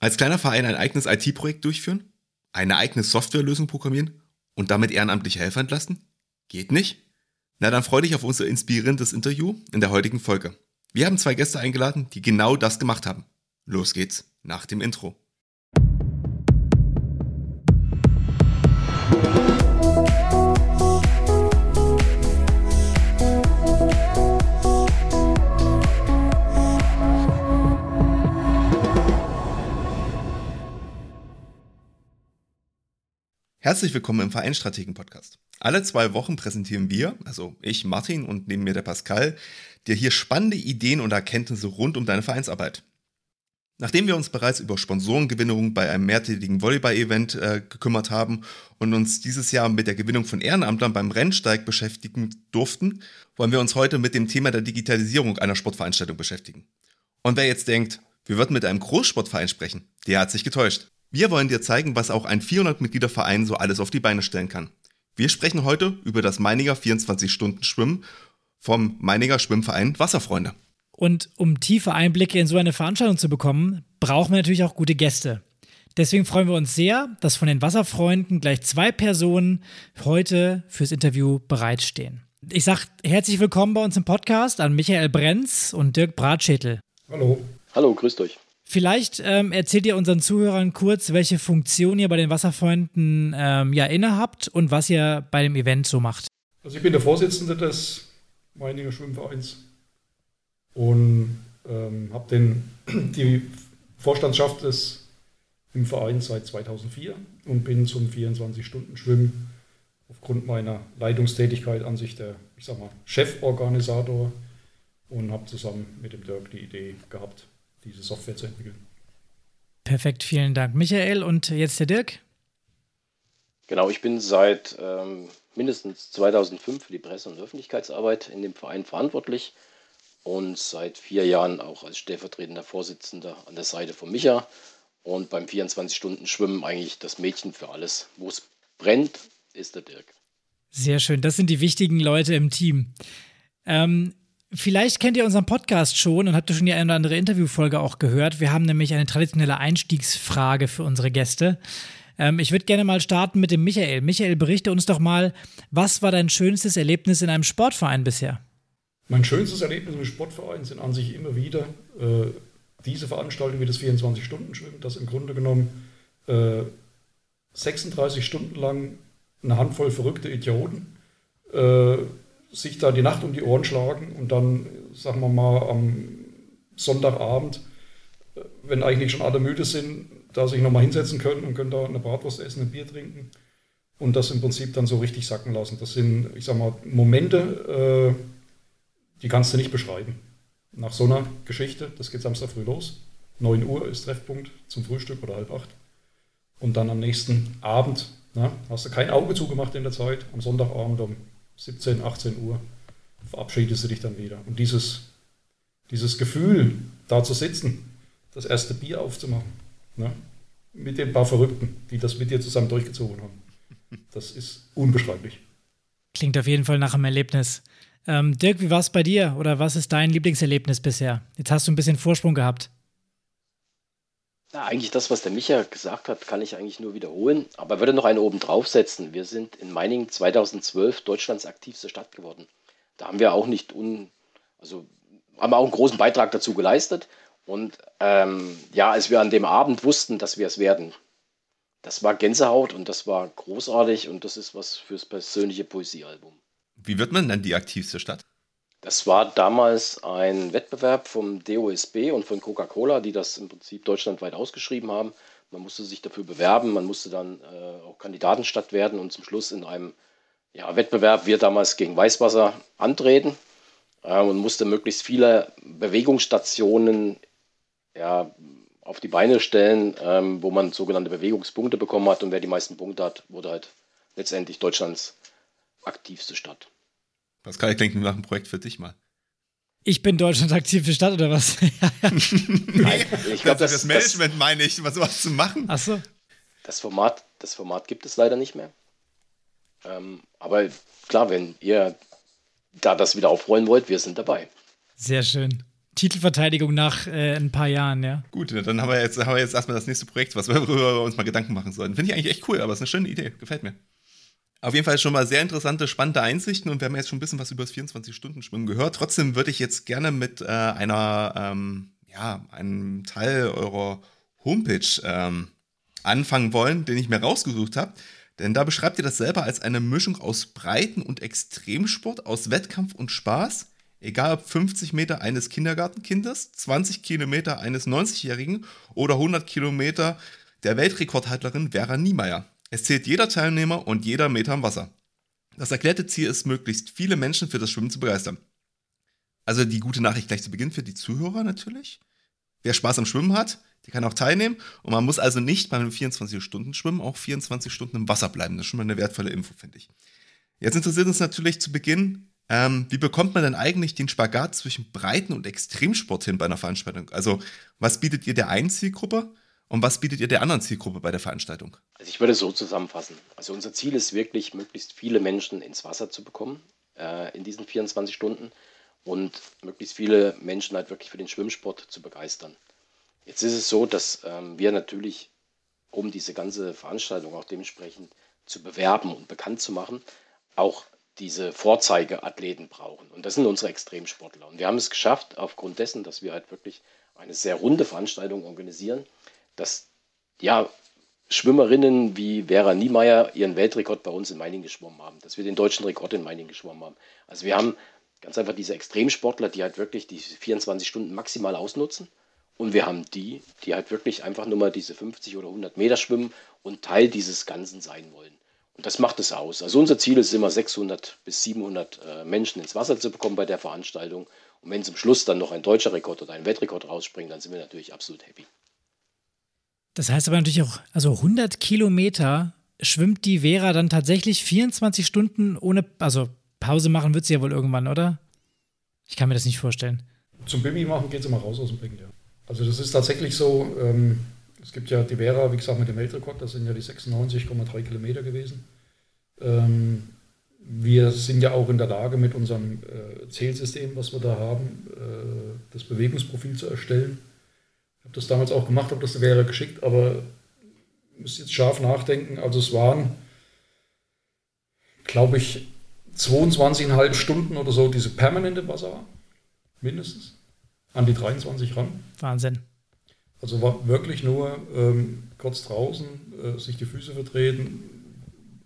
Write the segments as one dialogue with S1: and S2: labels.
S1: Als kleiner Verein ein eigenes IT-Projekt durchführen? Eine eigene Softwarelösung programmieren? Und damit ehrenamtliche Helfer entlasten? Geht nicht? Na, dann freu dich auf unser inspirierendes Interview in der heutigen Folge. Wir haben zwei Gäste eingeladen, die genau das gemacht haben. Los geht's nach dem Intro. Herzlich willkommen im Vereinstrategen-Podcast. Alle zwei Wochen präsentieren wir, also ich, Martin und neben mir der Pascal, dir hier spannende Ideen und Erkenntnisse rund um deine Vereinsarbeit. Nachdem wir uns bereits über Sponsorengewinnung bei einem mehrtägigen Volleyball-Event äh, gekümmert haben und uns dieses Jahr mit der Gewinnung von Ehrenamtlern beim Rennsteig beschäftigen durften, wollen wir uns heute mit dem Thema der Digitalisierung einer Sportveranstaltung beschäftigen. Und wer jetzt denkt, wir würden mit einem Großsportverein sprechen, der hat sich getäuscht. Wir wollen dir zeigen, was auch ein 400-Mitglieder-Verein so alles auf die Beine stellen kann. Wir sprechen heute über das Meininger 24-Stunden-Schwimmen vom Meininger Schwimmverein Wasserfreunde.
S2: Und um tiefe Einblicke in so eine Veranstaltung zu bekommen, brauchen wir natürlich auch gute Gäste. Deswegen freuen wir uns sehr, dass von den Wasserfreunden gleich zwei Personen heute fürs Interview bereitstehen. Ich sage herzlich willkommen bei uns im Podcast an Michael Brenz und Dirk Bratschädel.
S3: Hallo.
S4: Hallo, grüßt euch.
S2: Vielleicht ähm, erzählt ihr unseren Zuhörern kurz, welche Funktion ihr bei den Wasserfreunden ähm, ja innehabt und was ihr bei dem Event so macht.
S3: Also ich bin der Vorsitzende des Meininger Schwimmvereins und ähm, habe die Vorstandschaft des, im Verein seit 2004 und bin zum 24-Stunden-Schwimmen aufgrund meiner Leitungstätigkeit an sich der, ich sag mal, Cheforganisator und habe zusammen mit dem Dirk die Idee gehabt, diese Software zu entwickeln.
S2: Perfekt, vielen Dank. Michael und jetzt der Dirk.
S4: Genau, ich bin seit ähm, mindestens 2005 für die Presse- und Öffentlichkeitsarbeit in dem Verein verantwortlich und seit vier Jahren auch als stellvertretender Vorsitzender an der Seite von Micha und beim 24-Stunden-Schwimmen eigentlich das Mädchen für alles. Wo es brennt, ist der Dirk.
S2: Sehr schön, das sind die wichtigen Leute im Team. Ähm, Vielleicht kennt ihr unseren Podcast schon und habt ihr schon die eine oder andere Interviewfolge auch gehört. Wir haben nämlich eine traditionelle Einstiegsfrage für unsere Gäste. Ähm, ich würde gerne mal starten mit dem Michael. Michael, berichte uns doch mal, was war dein schönstes Erlebnis in einem Sportverein bisher?
S3: Mein schönstes Erlebnis im Sportverein sind an sich immer wieder äh, diese Veranstaltungen wie das 24-Stunden-Schwimmen, das im Grunde genommen äh, 36 Stunden lang eine Handvoll verrückte Idioten äh, sich da die Nacht um die Ohren schlagen und dann, sagen wir mal, am Sonntagabend, wenn eigentlich schon alle müde sind, da sich nochmal hinsetzen können und können da eine Bratwurst essen, ein Bier trinken und das im Prinzip dann so richtig sacken lassen. Das sind, ich sag mal, Momente, äh, die kannst du nicht beschreiben. Nach so einer Geschichte, das geht Samstag früh los, 9 Uhr ist Treffpunkt zum Frühstück oder halb acht. Und dann am nächsten Abend, na, hast du kein Auge zugemacht in der Zeit, am Sonntagabend um 17, 18 Uhr verabschiedest du dich dann wieder. Und dieses, dieses Gefühl, da zu sitzen, das erste Bier aufzumachen, ne? mit den paar Verrückten, die das mit dir zusammen durchgezogen haben, das ist unbeschreiblich.
S2: Klingt auf jeden Fall nach einem Erlebnis. Ähm, Dirk, wie war es bei dir oder was ist dein Lieblingserlebnis bisher? Jetzt hast du ein bisschen Vorsprung gehabt.
S4: Ja, eigentlich das, was der Micha gesagt hat, kann ich eigentlich nur wiederholen. Aber würde noch eine oben draufsetzen. Wir sind in Meiningen 2012 Deutschlands aktivste Stadt geworden. Da haben wir auch nicht un, also haben auch einen großen Beitrag dazu geleistet. Und ähm, ja, als wir an dem Abend wussten, dass wir es werden, das war Gänsehaut und das war großartig und das ist was fürs persönliche Poesiealbum.
S1: Wie wird man dann die aktivste Stadt?
S4: Das war damals ein Wettbewerb vom DOSB und von Coca-Cola, die das im Prinzip deutschlandweit ausgeschrieben haben. Man musste sich dafür bewerben, man musste dann äh, auch Kandidatenstadt werden und zum Schluss in einem ja, Wettbewerb, wir damals gegen Weißwasser, antreten äh, und musste möglichst viele Bewegungsstationen ja, auf die Beine stellen, ähm, wo man sogenannte Bewegungspunkte bekommen hat und wer die meisten Punkte hat, wurde halt letztendlich Deutschlands aktivste Stadt.
S1: Pascal, klingt nach einem Projekt für dich mal.
S2: Ich bin Deutschland aktive Stadt oder was?
S1: Nein, ich glaube, das, das, Management das, meine ich, was sowas zu machen.
S2: Ach so.
S4: Das Format, das Format gibt es leider nicht mehr. Ähm, aber klar, wenn ihr da das wieder aufrollen wollt, wir sind dabei.
S2: Sehr schön. Titelverteidigung nach äh, ein paar Jahren, ja.
S1: Gut, dann haben wir jetzt, haben wir jetzt erstmal das nächste Projekt, was wir, worüber wir uns mal Gedanken machen sollen. Finde ich eigentlich echt cool, aber es ist eine schöne Idee. Gefällt mir. Auf jeden Fall schon mal sehr interessante, spannende Einsichten und wir haben jetzt schon ein bisschen was über das 24-Stunden-Schwimmen gehört. Trotzdem würde ich jetzt gerne mit äh, einer, ähm, ja, einem Teil eurer Homepage ähm, anfangen wollen, den ich mir rausgesucht habe. Denn da beschreibt ihr das selber als eine Mischung aus Breiten- und Extremsport, aus Wettkampf und Spaß. Egal ob 50 Meter eines Kindergartenkindes, 20 Kilometer eines 90-Jährigen oder 100 Kilometer der Weltrekordhalterin Vera Niemeyer. Es zählt jeder Teilnehmer und jeder Meter im Wasser. Das erklärte Ziel ist, möglichst viele Menschen für das Schwimmen zu begeistern. Also die gute Nachricht gleich zu Beginn für die Zuhörer natürlich. Wer Spaß am Schwimmen hat, der kann auch teilnehmen. Und man muss also nicht beim 24-Stunden-Schwimmen auch 24 Stunden im Wasser bleiben. Das ist schon mal eine wertvolle Info, finde ich. Jetzt interessiert uns natürlich zu Beginn, ähm, wie bekommt man denn eigentlich den Spagat zwischen Breiten- und Extremsport hin bei einer Veranstaltung? Also, was bietet ihr der einen Zielgruppe und was bietet ihr der anderen Zielgruppe bei der Veranstaltung?
S4: Also ich würde so zusammenfassen. Also unser Ziel ist wirklich, möglichst viele Menschen ins Wasser zu bekommen äh, in diesen 24 Stunden und möglichst viele Menschen halt wirklich für den Schwimmsport zu begeistern. Jetzt ist es so, dass ähm, wir natürlich, um diese ganze Veranstaltung auch dementsprechend zu bewerben und bekannt zu machen, auch diese Vorzeigeathleten brauchen. Und das sind unsere Extremsportler. Und wir haben es geschafft, aufgrund dessen, dass wir halt wirklich eine sehr runde Veranstaltung organisieren, dass ja, Schwimmerinnen wie Vera Niemeyer ihren Weltrekord bei uns in Meiningen geschwommen haben, dass wir den deutschen Rekord in Meiningen geschwommen haben. Also wir haben ganz einfach diese Extremsportler, die halt wirklich die 24 Stunden maximal ausnutzen. Und wir haben die, die halt wirklich einfach nur mal diese 50 oder 100 Meter schwimmen und Teil dieses Ganzen sein wollen. Und das macht es aus. Also unser Ziel ist immer 600 bis 700 äh, Menschen ins Wasser zu bekommen bei der Veranstaltung. Und wenn zum Schluss dann noch ein deutscher Rekord oder ein Weltrekord rausspringt, dann sind wir natürlich absolut happy.
S2: Das heißt aber natürlich auch, also 100 Kilometer schwimmt die Vera dann tatsächlich 24 Stunden ohne, also Pause machen wird sie ja wohl irgendwann, oder? Ich kann mir das nicht vorstellen.
S3: Zum Bibi machen geht sie mal raus aus dem Becken, ja. Also das ist tatsächlich so, ähm, es gibt ja die Vera, wie gesagt, mit dem Weltrekord, das sind ja die 96,3 Kilometer gewesen. Ähm, wir sind ja auch in der Lage, mit unserem äh, Zählsystem, was wir da haben, äh, das Bewegungsprofil zu erstellen habe das damals auch gemacht, ob das wäre geschickt, aber ich muss jetzt scharf nachdenken. Also es waren, glaube ich, 22,5 Stunden oder so diese permanente Wasser war. Mindestens. An die 23 ran.
S2: Wahnsinn.
S3: Also war wirklich nur ähm, kurz draußen, äh, sich die Füße vertreten,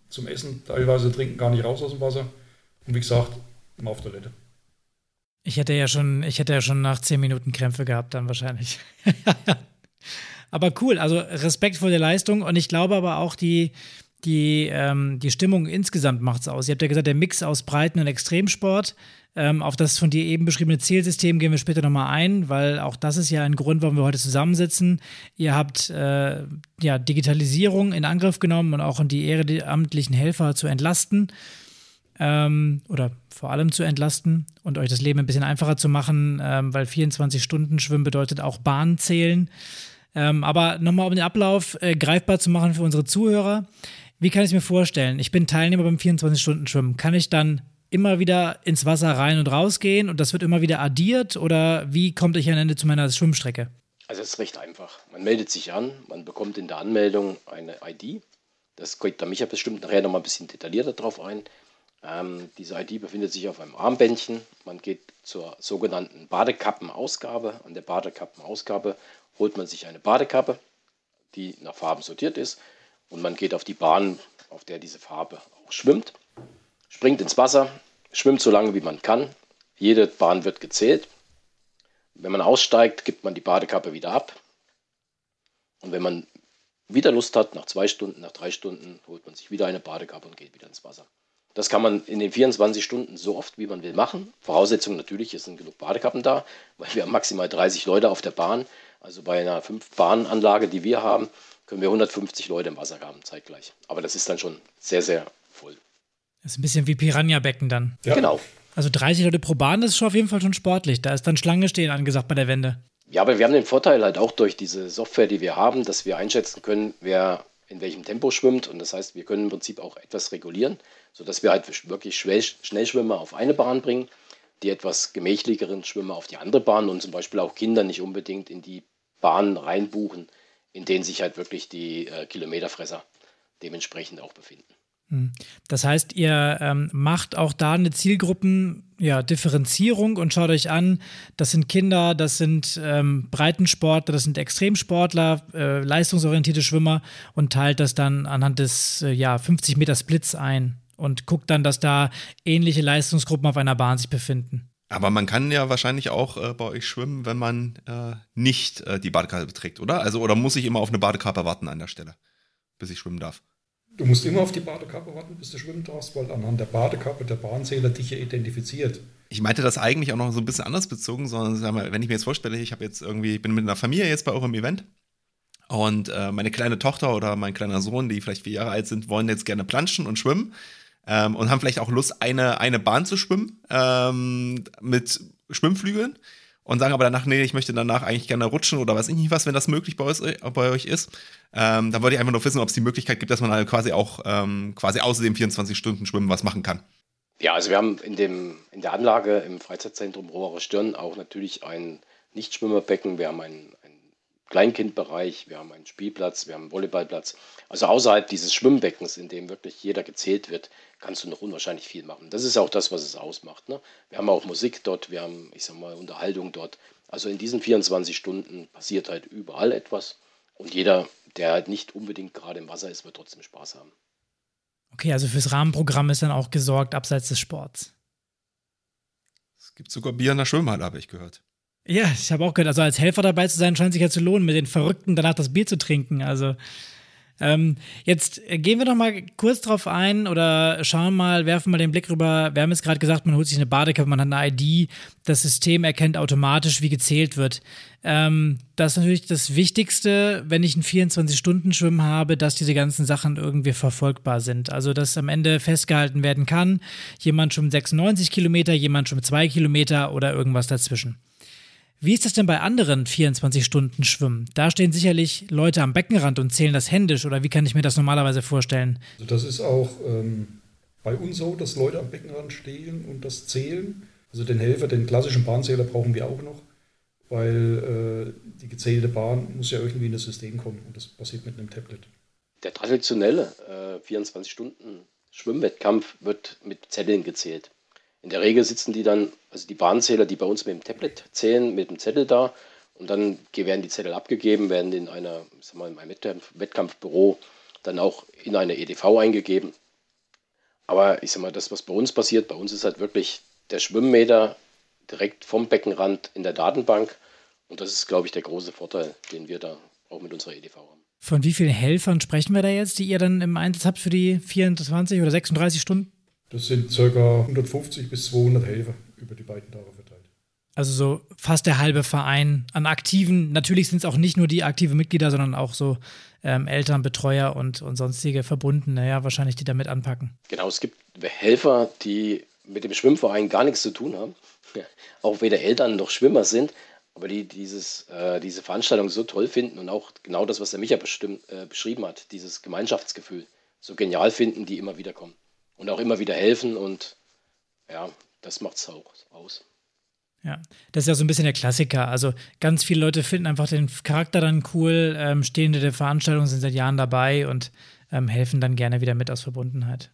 S3: zum Essen teilweise trinken, gar nicht raus aus dem Wasser. Und wie gesagt, mal auf Toilette.
S2: Ich hätte ja schon, ich hätte ja schon nach zehn Minuten Krämpfe gehabt, dann wahrscheinlich. aber cool, also Respekt vor der Leistung und ich glaube aber auch die, die, ähm, die Stimmung insgesamt macht es aus. Ihr habt ja gesagt, der Mix aus Breiten- und Extremsport. Ähm, auf das von dir eben beschriebene Zielsystem gehen wir später nochmal ein, weil auch das ist ja ein Grund, warum wir heute zusammensitzen. Ihr habt äh, ja, Digitalisierung in Angriff genommen und auch in die ehrenamtlichen Helfer zu entlasten ähm, oder vor allem zu entlasten und euch das Leben ein bisschen einfacher zu machen, ähm, weil 24 Stunden Schwimmen bedeutet auch Bahn zählen. Ähm, aber nochmal, um den Ablauf äh, greifbar zu machen für unsere Zuhörer. Wie kann ich mir vorstellen? Ich bin Teilnehmer beim 24-Stunden-Schwimmen. Kann ich dann immer wieder ins Wasser rein und rausgehen und das wird immer wieder addiert oder wie kommt ich am Ende zu meiner Schwimmstrecke?
S4: Also es ist recht einfach. Man meldet sich an, man bekommt in der Anmeldung eine ID. Das geht da Micha bestimmt nachher nochmal ein bisschen detaillierter drauf ein. Ähm, diese ID befindet sich auf einem Armbändchen. Man geht zur sogenannten Badekappenausgabe. An der Badekappenausgabe holt man sich eine Badekappe, die nach Farben sortiert ist. Und man geht auf die Bahn, auf der diese Farbe auch schwimmt, springt ins Wasser, schwimmt so lange wie man kann. Jede Bahn wird gezählt. Wenn man aussteigt, gibt man die Badekappe wieder ab. Und wenn man wieder Lust hat, nach zwei Stunden, nach drei Stunden, holt man sich wieder eine Badekappe und geht wieder ins Wasser. Das kann man in den 24 Stunden so oft wie man will machen. Voraussetzung natürlich, es sind genug Badekappen da, weil wir haben maximal 30 Leute auf der Bahn. Also bei einer 5-Bahn-Anlage, die wir haben, können wir 150 Leute im Wasser haben, zeitgleich. Aber das ist dann schon sehr, sehr voll.
S2: Das ist ein bisschen wie Piranha-Becken dann.
S4: Ja. Genau.
S2: Also 30 Leute pro Bahn, das ist schon auf jeden Fall schon sportlich. Da ist dann Schlange stehen angesagt bei der Wende.
S4: Ja, aber wir haben den Vorteil halt auch durch diese Software, die wir haben, dass wir einschätzen können, wer in welchem Tempo schwimmt. Und das heißt, wir können im Prinzip auch etwas regulieren, sodass wir halt wirklich Schnellschwimmer auf eine Bahn bringen, die etwas gemächlicheren Schwimmer auf die andere Bahn und zum Beispiel auch Kinder nicht unbedingt in die Bahnen reinbuchen, in denen sich halt wirklich die äh, Kilometerfresser dementsprechend auch befinden.
S2: Hm. Das heißt, ihr ähm, macht auch da eine Zielgruppen-Differenzierung ja, und schaut euch an, das sind Kinder, das sind ähm, Breitensportler, das sind Extremsportler, äh, leistungsorientierte Schwimmer und teilt das dann anhand des äh, ja, 50 Meter Splits ein und guckt dann, dass da ähnliche Leistungsgruppen auf einer Bahn sich befinden.
S1: Aber man kann ja wahrscheinlich auch äh, bei euch schwimmen, wenn man äh, nicht äh, die Badekarte beträgt, oder? Also, oder muss ich immer auf eine Badekappe warten an der Stelle, bis ich schwimmen darf?
S3: Du musst immer auf die Badekappe warten, bis du schwimmen darfst, weil anhand der Badekappe der Bahnzähler dich ja identifiziert.
S1: Ich meinte das eigentlich auch noch so ein bisschen anders bezogen, sondern sag mal, wenn ich mir jetzt vorstelle, ich habe jetzt irgendwie, ich bin mit einer Familie jetzt bei eurem Event und äh, meine kleine Tochter oder mein kleiner Sohn, die vielleicht vier Jahre alt sind, wollen jetzt gerne planschen und schwimmen ähm, und haben vielleicht auch Lust, eine, eine Bahn zu schwimmen ähm, mit Schwimmflügeln und sagen aber danach, nee, ich möchte danach eigentlich gerne rutschen oder weiß ich nicht was, wenn das möglich bei, euch, euch ist. Ähm, dann wollte ich einfach nur wissen, ob es die Möglichkeit gibt, dass man halt quasi auch ähm, quasi außer dem 24 Stunden Schwimmen was machen kann.
S4: Ja, also wir haben in, dem, in der Anlage im Freizeitzentrum Rohrer Stirn auch natürlich ein Nichtschwimmerbecken. Wir haben ein Kleinkindbereich, wir haben einen Spielplatz, wir haben einen Volleyballplatz. Also außerhalb dieses Schwimmbeckens, in dem wirklich jeder gezählt wird, kannst du noch unwahrscheinlich viel machen. Das ist auch das, was es ausmacht. Ne? Wir haben auch Musik dort, wir haben, ich sag mal, Unterhaltung dort. Also in diesen 24 Stunden passiert halt überall etwas und jeder, der halt nicht unbedingt gerade im Wasser ist, wird trotzdem Spaß haben.
S2: Okay, also fürs Rahmenprogramm ist dann auch gesorgt, abseits des Sports.
S1: Es gibt sogar Bier in der Schwimmhalle, habe ich gehört.
S2: Ja, ich habe auch gehört, also als Helfer dabei zu sein, scheint sich ja zu lohnen, mit den Verrückten danach das Bier zu trinken. Also ähm, jetzt gehen wir noch mal kurz drauf ein oder schauen mal, werfen mal den Blick rüber. Wir haben jetzt gerade gesagt, man holt sich eine Badekappe, man hat eine ID, das System erkennt automatisch, wie gezählt wird. Ähm, das ist natürlich das Wichtigste, wenn ich einen 24-Stunden-Schwimmen habe, dass diese ganzen Sachen irgendwie verfolgbar sind. Also, dass am Ende festgehalten werden kann, jemand schwimmt 96 Kilometer, jemand schwimmt 2 Kilometer oder irgendwas dazwischen. Wie ist das denn bei anderen 24-Stunden-Schwimmen? Da stehen sicherlich Leute am Beckenrand und zählen das händisch oder wie kann ich mir das normalerweise vorstellen?
S3: Also das ist auch ähm, bei uns so, dass Leute am Beckenrand stehen und das zählen. Also den Helfer, den klassischen Bahnzähler brauchen wir auch noch, weil äh, die gezählte Bahn muss ja irgendwie in das System kommen und das passiert mit einem Tablet.
S4: Der traditionelle äh, 24-Stunden-Schwimmwettkampf wird mit Zetteln gezählt. In der Regel sitzen die dann, also die Bahnzähler, die bei uns mit dem Tablet zählen, mit dem Zettel da und dann werden die Zettel abgegeben, werden in einer, ich sag mal, in einem Wettkampfbüro dann auch in eine EDV eingegeben. Aber ich sag mal, das, was bei uns passiert, bei uns ist halt wirklich der Schwimmmeter direkt vom Beckenrand in der Datenbank. Und das ist, glaube ich, der große Vorteil, den wir da auch mit unserer EDV haben.
S2: Von wie vielen Helfern sprechen wir da jetzt, die ihr dann im Einsatz habt für die 24 oder 36 Stunden?
S3: Das sind ca. 150 bis 200 Helfer über die beiden Tage verteilt.
S2: Also so fast der halbe Verein an Aktiven. Natürlich sind es auch nicht nur die aktive Mitglieder, sondern auch so ähm, Eltern, Betreuer und, und sonstige Verbundene, ja, wahrscheinlich, die damit anpacken.
S4: Genau, es gibt Helfer, die mit dem Schwimmverein gar nichts zu tun haben. auch weder Eltern noch Schwimmer sind, aber die dieses, äh, diese Veranstaltung so toll finden und auch genau das, was der Micha bestimmt, äh, beschrieben hat, dieses Gemeinschaftsgefühl so genial finden, die immer wieder kommen und auch immer wieder helfen und ja, das macht es auch aus.
S2: Ja, das ist ja so ein bisschen der Klassiker. Also ganz viele Leute finden einfach den Charakter dann cool, ähm, stehen in der Veranstaltung, sind seit Jahren dabei und ähm, helfen dann gerne wieder mit aus Verbundenheit.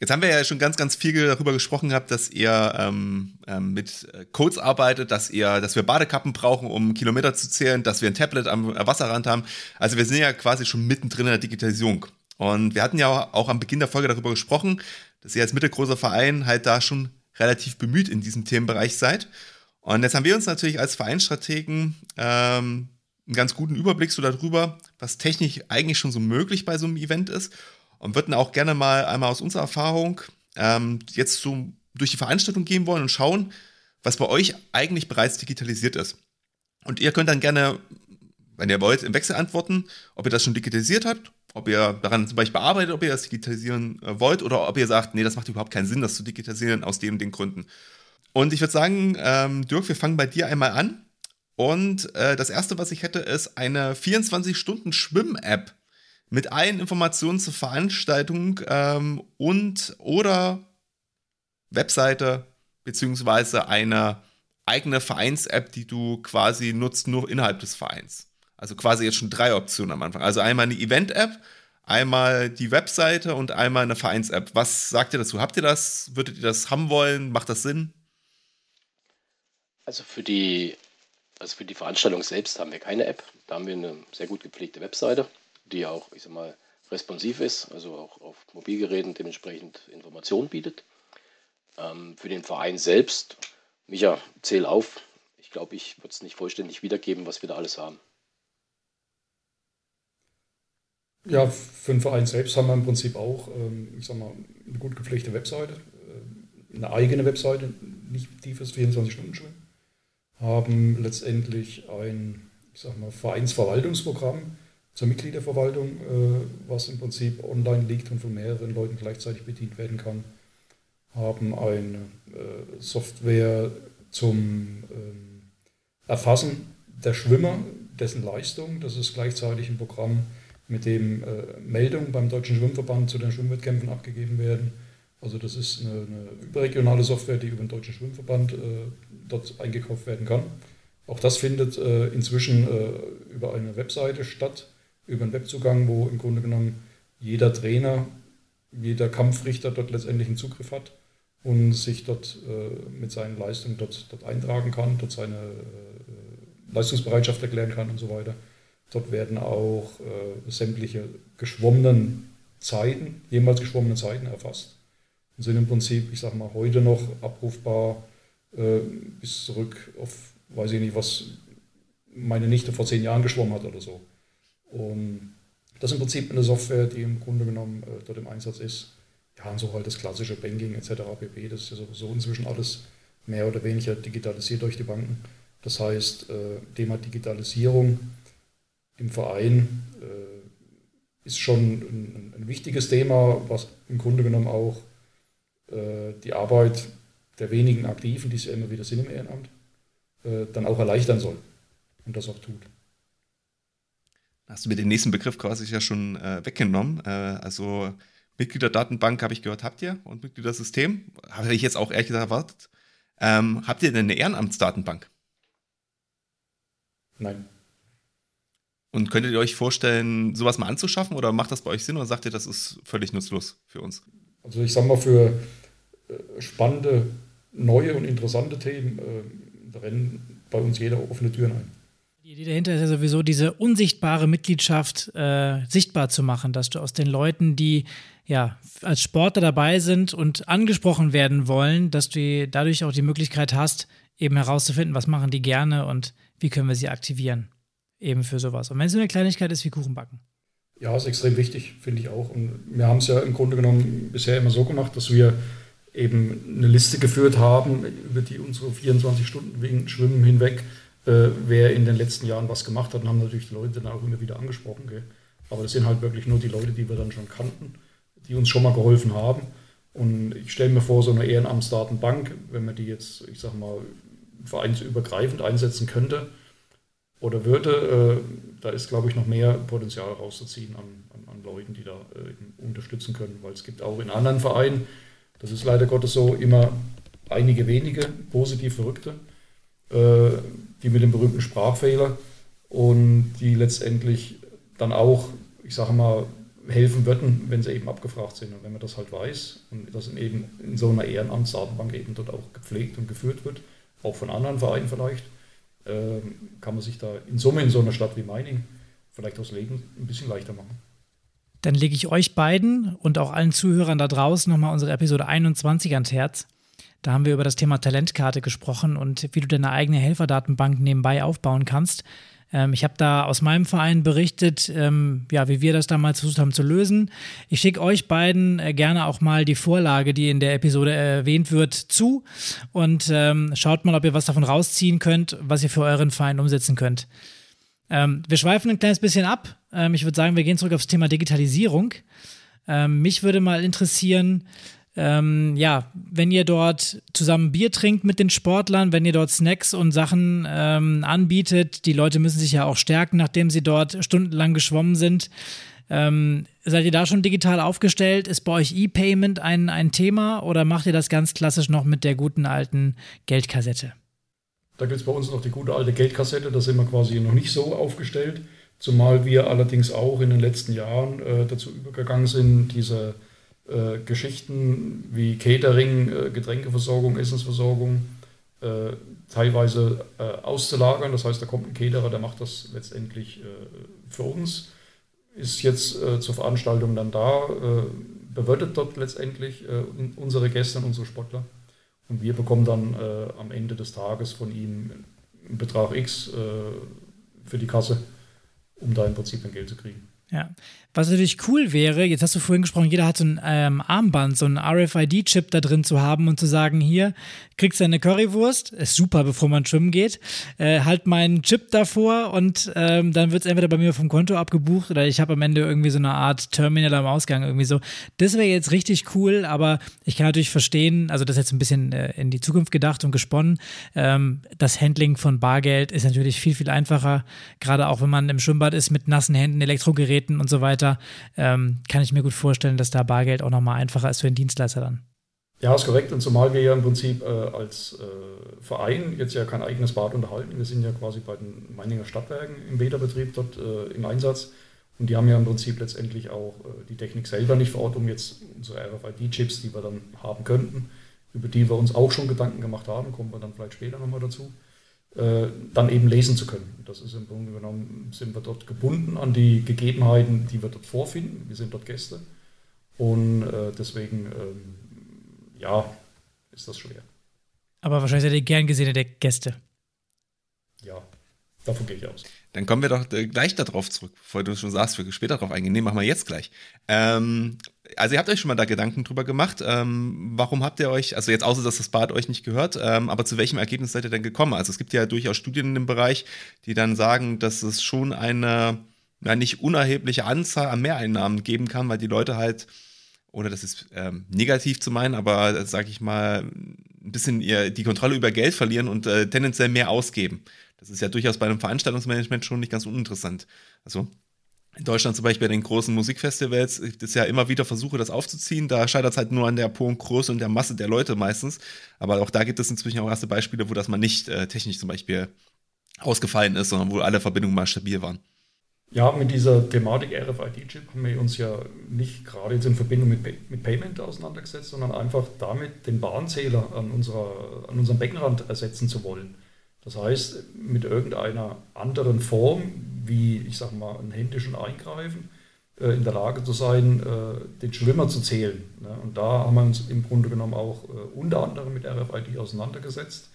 S1: Jetzt haben wir ja schon ganz, ganz viel darüber gesprochen gehabt, dass ihr ähm, ähm, mit Codes arbeitet, dass ihr, dass wir Badekappen brauchen, um Kilometer zu zählen, dass wir ein Tablet am Wasserrand haben. Also wir sind ja quasi schon mittendrin in der Digitalisierung. Und wir hatten ja auch am Beginn der Folge darüber gesprochen, dass ihr als mittelgroßer Verein halt da schon relativ bemüht in diesem Themenbereich seid. Und jetzt haben wir uns natürlich als Vereinsstrategen ähm, einen ganz guten Überblick so darüber, was technisch eigentlich schon so möglich bei so einem Event ist. Und würden auch gerne mal einmal aus unserer Erfahrung ähm, jetzt so durch die Veranstaltung gehen wollen und schauen, was bei euch eigentlich bereits digitalisiert ist. Und ihr könnt dann gerne, wenn ihr wollt, im Wechsel antworten, ob ihr das schon digitalisiert habt ob ihr daran zum Beispiel arbeitet, ob ihr das digitalisieren äh, wollt oder ob ihr sagt, nee, das macht überhaupt keinen Sinn, das zu digitalisieren aus dem den Gründen. Und ich würde sagen, ähm, Dirk, wir fangen bei dir einmal an. Und äh, das erste, was ich hätte, ist eine 24-Stunden-Schwimm-App mit allen Informationen zur Veranstaltung ähm, und oder Webseite beziehungsweise eine eigene Vereins-App, die du quasi nutzt, nur innerhalb des Vereins. Also quasi jetzt schon drei Optionen am Anfang. Also einmal eine Event-App, einmal die Webseite und einmal eine Vereins-App. Was sagt ihr dazu? Habt ihr das? Würdet ihr das haben wollen? Macht das Sinn?
S4: Also für die, also für die Veranstaltung selbst haben wir keine App. Da haben wir eine sehr gut gepflegte Webseite, die auch, ich sag mal, responsiv ist, also auch auf Mobilgeräten dementsprechend Informationen bietet. Ähm, für den Verein selbst, Micha, zähl auf. Ich glaube, ich würde es nicht vollständig wiedergeben, was wir da alles haben.
S3: Ja, für den Verein selbst haben wir im Prinzip auch, ähm, ich sag mal, eine gut gepflegte Webseite, äh, eine eigene Webseite, nicht tiefes 24-Stunden-Schwimmen, haben letztendlich ein, ich sag mal, Vereinsverwaltungsprogramm zur Mitgliederverwaltung, äh, was im Prinzip online liegt und von mehreren Leuten gleichzeitig bedient werden kann, haben eine äh, Software zum ähm, Erfassen der Schwimmer, dessen Leistung, das ist gleichzeitig ein Programm, mit dem äh, Meldungen beim Deutschen Schwimmverband zu den Schwimmwettkämpfen abgegeben werden. Also das ist eine, eine überregionale Software, die über den Deutschen Schwimmverband äh, dort eingekauft werden kann. Auch das findet äh, inzwischen äh, über eine Webseite statt, über einen Webzugang, wo im Grunde genommen jeder Trainer, jeder Kampfrichter dort letztendlich einen Zugriff hat und sich dort äh, mit seinen Leistungen dort, dort eintragen kann, dort seine äh, Leistungsbereitschaft erklären kann und so weiter. Dort werden auch äh, sämtliche geschwommenen Zeiten, jemals geschwommenen Zeiten erfasst und sind im Prinzip, ich sage mal, heute noch abrufbar äh, bis zurück auf, weiß ich nicht, was meine Nichte vor zehn Jahren geschwommen hat oder so. Und das ist im Prinzip eine Software, die im Grunde genommen äh, dort im Einsatz ist. Ja, und so halt das klassische Banking etc. pp. Das ist ja sowieso inzwischen alles mehr oder weniger digitalisiert durch die Banken. Das heißt, äh, Thema Digitalisierung im Verein äh, ist schon ein, ein, wichtiges Thema, was im Grunde genommen auch äh, die Arbeit der wenigen Aktiven, die es ja immer wieder sind im Ehrenamt, äh, dann auch erleichtern soll und das auch tut.
S1: Hast du mir den nächsten Begriff quasi ja schon äh, weggenommen. Äh, also Mitgliederdatenbank habe ich gehört, habt ihr und Mitgliedersystem. Habe ich jetzt auch ehrlich gesagt erwartet. Ähm, habt ihr denn eine Ehrenamtsdatenbank?
S3: Nein.
S1: Und könntet ihr euch vorstellen, sowas mal anzuschaffen oder macht das bei euch Sinn oder sagt ihr, das ist völlig nutzlos für uns?
S3: Also ich sage mal, für äh, spannende, neue und interessante Themen äh, rennen bei uns jeder offene Türen ein.
S2: Die Idee dahinter ist ja sowieso, diese unsichtbare Mitgliedschaft äh, sichtbar zu machen, dass du aus den Leuten, die ja als Sportler dabei sind und angesprochen werden wollen, dass du dadurch auch die Möglichkeit hast, eben herauszufinden, was machen die gerne und wie können wir sie aktivieren eben für sowas. Und wenn es nur eine Kleinigkeit ist wie Kuchenbacken.
S3: Ja, ist extrem wichtig, finde ich auch. Und wir haben es ja im Grunde genommen bisher immer so gemacht, dass wir eben eine Liste geführt haben, über die unsere 24 Stunden wegen Schwimmen hinweg, äh, wer in den letzten Jahren was gemacht hat und haben natürlich die Leute dann auch immer wieder angesprochen. Gell? Aber das sind halt wirklich nur die Leute, die wir dann schon kannten, die uns schon mal geholfen haben. Und ich stelle mir vor, so eine Ehrenamtsdatenbank, wenn man die jetzt, ich sag mal, vereinsübergreifend einsetzen könnte, oder würde, äh, da ist, glaube ich, noch mehr Potenzial rauszuziehen an, an, an Leuten, die da äh, unterstützen können, weil es gibt auch in anderen Vereinen, das ist leider Gottes so, immer einige wenige positiv Verrückte, äh, die mit dem berühmten Sprachfehler und die letztendlich dann auch, ich sage mal, helfen würden, wenn sie eben abgefragt sind. Und wenn man das halt weiß und das eben in so einer Ehrenamtsdatenbank eben dort auch gepflegt und geführt wird, auch von anderen Vereinen vielleicht, ähm, kann man sich da in Summe in so einer Stadt wie Meining vielleicht das Leben ein bisschen leichter machen.
S2: Dann lege ich euch beiden und auch allen Zuhörern da draußen nochmal unsere Episode 21 ans Herz. Da haben wir über das Thema Talentkarte gesprochen und wie du deine eigene Helferdatenbank nebenbei aufbauen kannst. Ähm, ich habe da aus meinem Verein berichtet, ähm, ja, wie wir das damals versucht haben zu lösen. Ich schicke euch beiden äh, gerne auch mal die Vorlage, die in der Episode erwähnt wird, zu und ähm, schaut mal, ob ihr was davon rausziehen könnt, was ihr für euren Verein umsetzen könnt. Ähm, wir schweifen ein kleines bisschen ab. Ähm, ich würde sagen, wir gehen zurück aufs Thema Digitalisierung. Ähm, mich würde mal interessieren, ähm, ja, wenn ihr dort zusammen Bier trinkt mit den Sportlern, wenn ihr dort Snacks und Sachen ähm, anbietet, die Leute müssen sich ja auch stärken, nachdem sie dort stundenlang geschwommen sind. Ähm, seid ihr da schon digital aufgestellt? Ist bei euch E-Payment ein, ein Thema oder macht ihr das ganz klassisch noch mit der guten alten Geldkassette?
S3: Da gibt es bei uns noch die gute alte Geldkassette, da sind wir quasi noch nicht so aufgestellt, zumal wir allerdings auch in den letzten Jahren äh, dazu übergegangen sind, diese äh, Geschichten wie Catering, äh, Getränkeversorgung, Essensversorgung äh, teilweise äh, auszulagern. Das heißt, da kommt ein Caterer, der macht das letztendlich äh, für uns, ist jetzt zur Veranstaltung dann da, bewirtet dort letztendlich unsere Gäste und unsere Sportler. Und wir bekommen dann am Ende des Tages von ihm einen Betrag X für die Kasse, um da im Prinzip ein Geld zu kriegen.
S2: Ja. Was natürlich cool wäre, jetzt hast du vorhin gesprochen, jeder hat so ein ähm, Armband, so ein RFID-Chip da drin zu haben und zu sagen, hier, kriegst du eine Currywurst, ist super, bevor man schwimmen geht, äh, halt meinen Chip davor und ähm, dann wird es entweder bei mir vom Konto abgebucht oder ich habe am Ende irgendwie so eine Art Terminal am Ausgang irgendwie so. Das wäre jetzt richtig cool, aber ich kann natürlich verstehen, also das ist jetzt ein bisschen äh, in die Zukunft gedacht und gesponnen, ähm, das Handling von Bargeld ist natürlich viel, viel einfacher, gerade auch wenn man im Schwimmbad ist mit nassen Händen, Elektrogeräten und so weiter weiter, ähm, kann ich mir gut vorstellen, dass da Bargeld auch nochmal einfacher ist für den Dienstleister dann.
S3: Ja, ist korrekt. Und zumal wir ja im Prinzip äh, als äh, Verein jetzt ja kein eigenes Bad unterhalten. Wir sind ja quasi bei den Meininger Stadtwerken im Beta-Betrieb dort äh, im Einsatz. Und die haben ja im Prinzip letztendlich auch äh, die Technik selber nicht vor Ort, um jetzt unsere RFID-Chips, die wir dann haben könnten, über die wir uns auch schon Gedanken gemacht haben, kommen wir dann vielleicht später nochmal dazu, äh, dann eben lesen zu können. Das ist im Grunde genommen, sind wir dort gebunden an die Gegebenheiten, die wir dort vorfinden. Wir sind dort Gäste und äh, deswegen, ähm, ja, ist das schwer.
S2: Aber wahrscheinlich seid ihr gern gesehene der Gäste.
S3: Ja, davon gehe ich aus.
S1: Dann kommen wir doch äh, gleich darauf zurück, bevor du schon sagst, wir später darauf eingehen. Nee, machen wir jetzt gleich. Ähm, also ihr habt euch schon mal da Gedanken drüber gemacht. Ähm, warum habt ihr euch, also jetzt außer, dass das Bad euch nicht gehört, ähm, aber zu welchem Ergebnis seid ihr denn gekommen? Also es gibt ja durchaus Studien in dem Bereich, die dann sagen, dass es schon eine ja, nicht unerhebliche Anzahl an Mehreinnahmen geben kann, weil die Leute halt, oder das ist ähm, negativ zu meinen, aber sag ich mal, ein bisschen ihr, die Kontrolle über Geld verlieren und äh, tendenziell mehr ausgeben. Das ist ja durchaus bei einem Veranstaltungsmanagement schon nicht ganz uninteressant. Also in Deutschland zum Beispiel bei den großen Musikfestivals gibt es ja immer wieder Versuche, das aufzuziehen. Da scheitert es halt nur an der puren Größe und der Masse der Leute meistens. Aber auch da gibt es inzwischen auch erste Beispiele, wo das mal nicht äh, technisch zum Beispiel ausgefallen ist, sondern wo alle Verbindungen mal stabil waren.
S3: Ja, mit dieser Thematik RFID-Chip haben wir uns ja nicht gerade jetzt in Verbindung mit, mit Payment auseinandergesetzt, sondern einfach damit den Bahnzähler an, unserer, an unserem Beckenrand ersetzen zu wollen. Das heißt, mit irgendeiner anderen Form, wie ich sage mal, ein händischen Eingreifen, äh, in der Lage zu sein, äh, den Schwimmer zu zählen. Ne? Und da haben wir uns im Grunde genommen auch äh, unter anderem mit RFID auseinandergesetzt.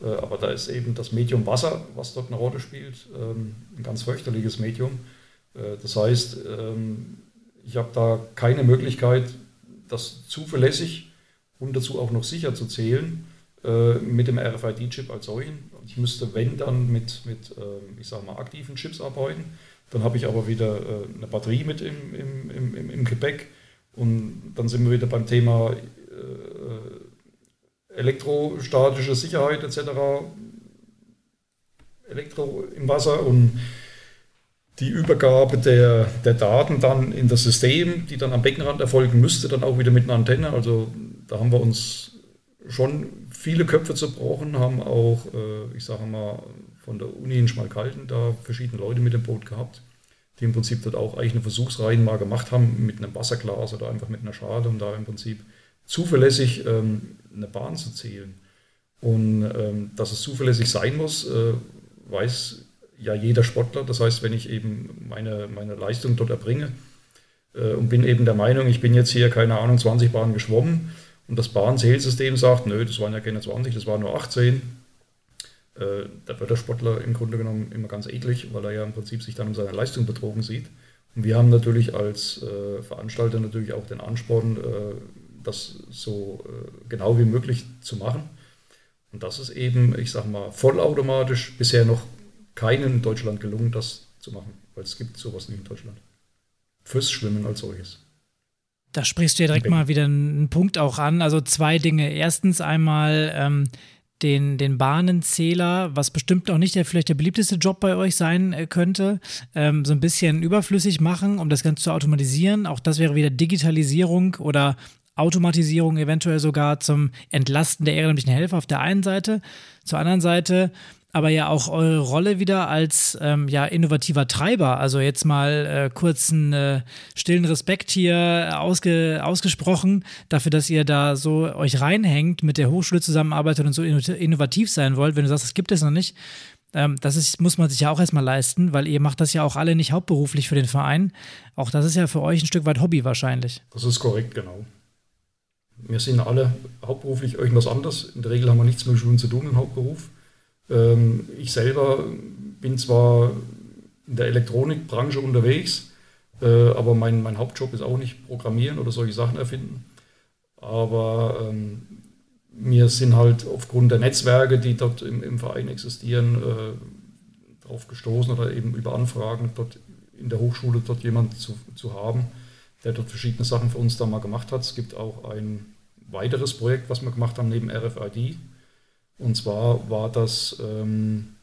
S3: Aber da ist eben das Medium Wasser, was dort eine Rolle spielt, ähm, ein ganz fürchterliches Medium. Das heißt, ähm, ich habe da keine Möglichkeit, das zuverlässig und dazu auch noch sicher zu zählen mit dem RFID-Chip als solchen. Ich müsste, wenn, dann mit, mit ähm, ich sage mal, aktiven Chips arbeiten. Dann habe ich aber wieder äh, eine Batterie mit im, im, im, im Gepäck. Und dann sind wir wieder beim Thema äh, elektrostatische Sicherheit etc. Elektro im Wasser und die Übergabe der, der Daten dann in das System, die dann am Beckenrand erfolgen müsste, dann auch wieder mit einer Antenne. Also da haben wir uns schon viele Köpfe zerbrochen, haben auch, äh, ich sage mal, von der Uni in Schmalkalden da verschiedene Leute mit dem Boot gehabt, die im Prinzip dort auch eigene Versuchsreihen mal gemacht haben mit einem Wasserglas oder einfach mit einer Schale, um da im Prinzip zuverlässig ähm, eine Bahn zu zählen. Und ähm, dass es zuverlässig sein muss, äh, weiß ja jeder Sportler. Das heißt, wenn ich eben meine, meine Leistung dort erbringe äh, und bin eben der Meinung, ich bin jetzt hier, keine Ahnung, 20 Bahnen geschwommen, und das Bahnzählsystem sagt, nö, das waren ja keine 20, das waren nur 18, äh, da wird der Sportler im Grunde genommen immer ganz eklig, weil er ja im Prinzip sich dann um seine Leistung betrogen sieht. Und wir haben natürlich als äh, Veranstalter natürlich auch den Ansporn, äh, das so äh, genau wie möglich zu machen. Und das ist eben, ich sage mal, vollautomatisch bisher noch keinen in Deutschland gelungen, das zu machen, weil es gibt sowas nicht in Deutschland. Fürs Schwimmen als solches.
S2: Da sprichst du ja direkt mal wieder einen Punkt auch an. Also zwei Dinge. Erstens einmal ähm, den, den Bahnenzähler, was bestimmt auch nicht der vielleicht der beliebteste Job bei euch sein äh, könnte, ähm, so ein bisschen überflüssig machen, um das Ganze zu automatisieren. Auch das wäre wieder Digitalisierung oder Automatisierung eventuell sogar zum Entlasten der ehrenamtlichen Helfer auf der einen Seite. Zur anderen Seite aber ja auch eure Rolle wieder als ähm, ja, innovativer Treiber. Also jetzt mal äh, kurz einen äh, stillen Respekt hier ausge, ausgesprochen dafür, dass ihr da so euch reinhängt, mit der Hochschule zusammenarbeitet und so innovativ sein wollt. Wenn du sagst, das gibt es noch nicht, ähm, das ist, muss man sich ja auch erstmal leisten, weil ihr macht das ja auch alle nicht hauptberuflich für den Verein. Auch das ist ja für euch ein Stück weit Hobby wahrscheinlich.
S3: Das ist korrekt, genau. Wir sind alle hauptberuflich irgendwas anderes. In der Regel haben wir nichts mit Schulen zu tun im Hauptberuf. Ähm, ich selber bin zwar in der Elektronikbranche unterwegs, äh, aber mein, mein Hauptjob ist auch nicht Programmieren oder solche Sachen erfinden. Aber ähm, mir sind halt aufgrund der Netzwerke, die dort im, im Verein existieren, äh, darauf gestoßen oder eben über Anfragen dort in der Hochschule dort jemanden zu, zu haben, der dort verschiedene Sachen für uns da mal gemacht hat. Es gibt auch ein weiteres Projekt, was wir gemacht haben neben RFID. Und zwar war das ähm,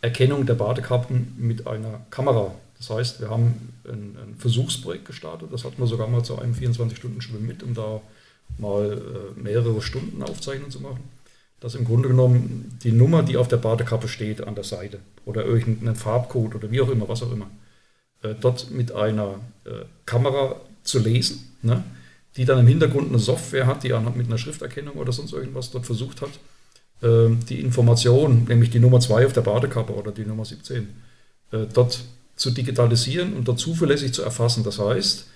S3: Erkennung der Badekappen mit einer Kamera. Das heißt, wir haben ein, ein Versuchsprojekt gestartet. Das hatten wir sogar mal zu einem 24-Stunden-Schwimmen mit, um da mal äh, mehrere Stunden Aufzeichnungen zu machen. Dass im Grunde genommen die Nummer, die auf der Badekappe steht, an der Seite oder irgendeinen Farbcode oder wie auch immer, was auch immer, äh, dort mit einer äh, Kamera zu lesen, ne? die dann im Hintergrund eine Software hat, die mit einer Schrifterkennung oder sonst irgendwas dort versucht hat, ähm, die Information, nämlich die Nummer 2 auf der Badekappe oder die Nummer 17, äh, dort zu digitalisieren und dort zuverlässig zu erfassen. Das heißt,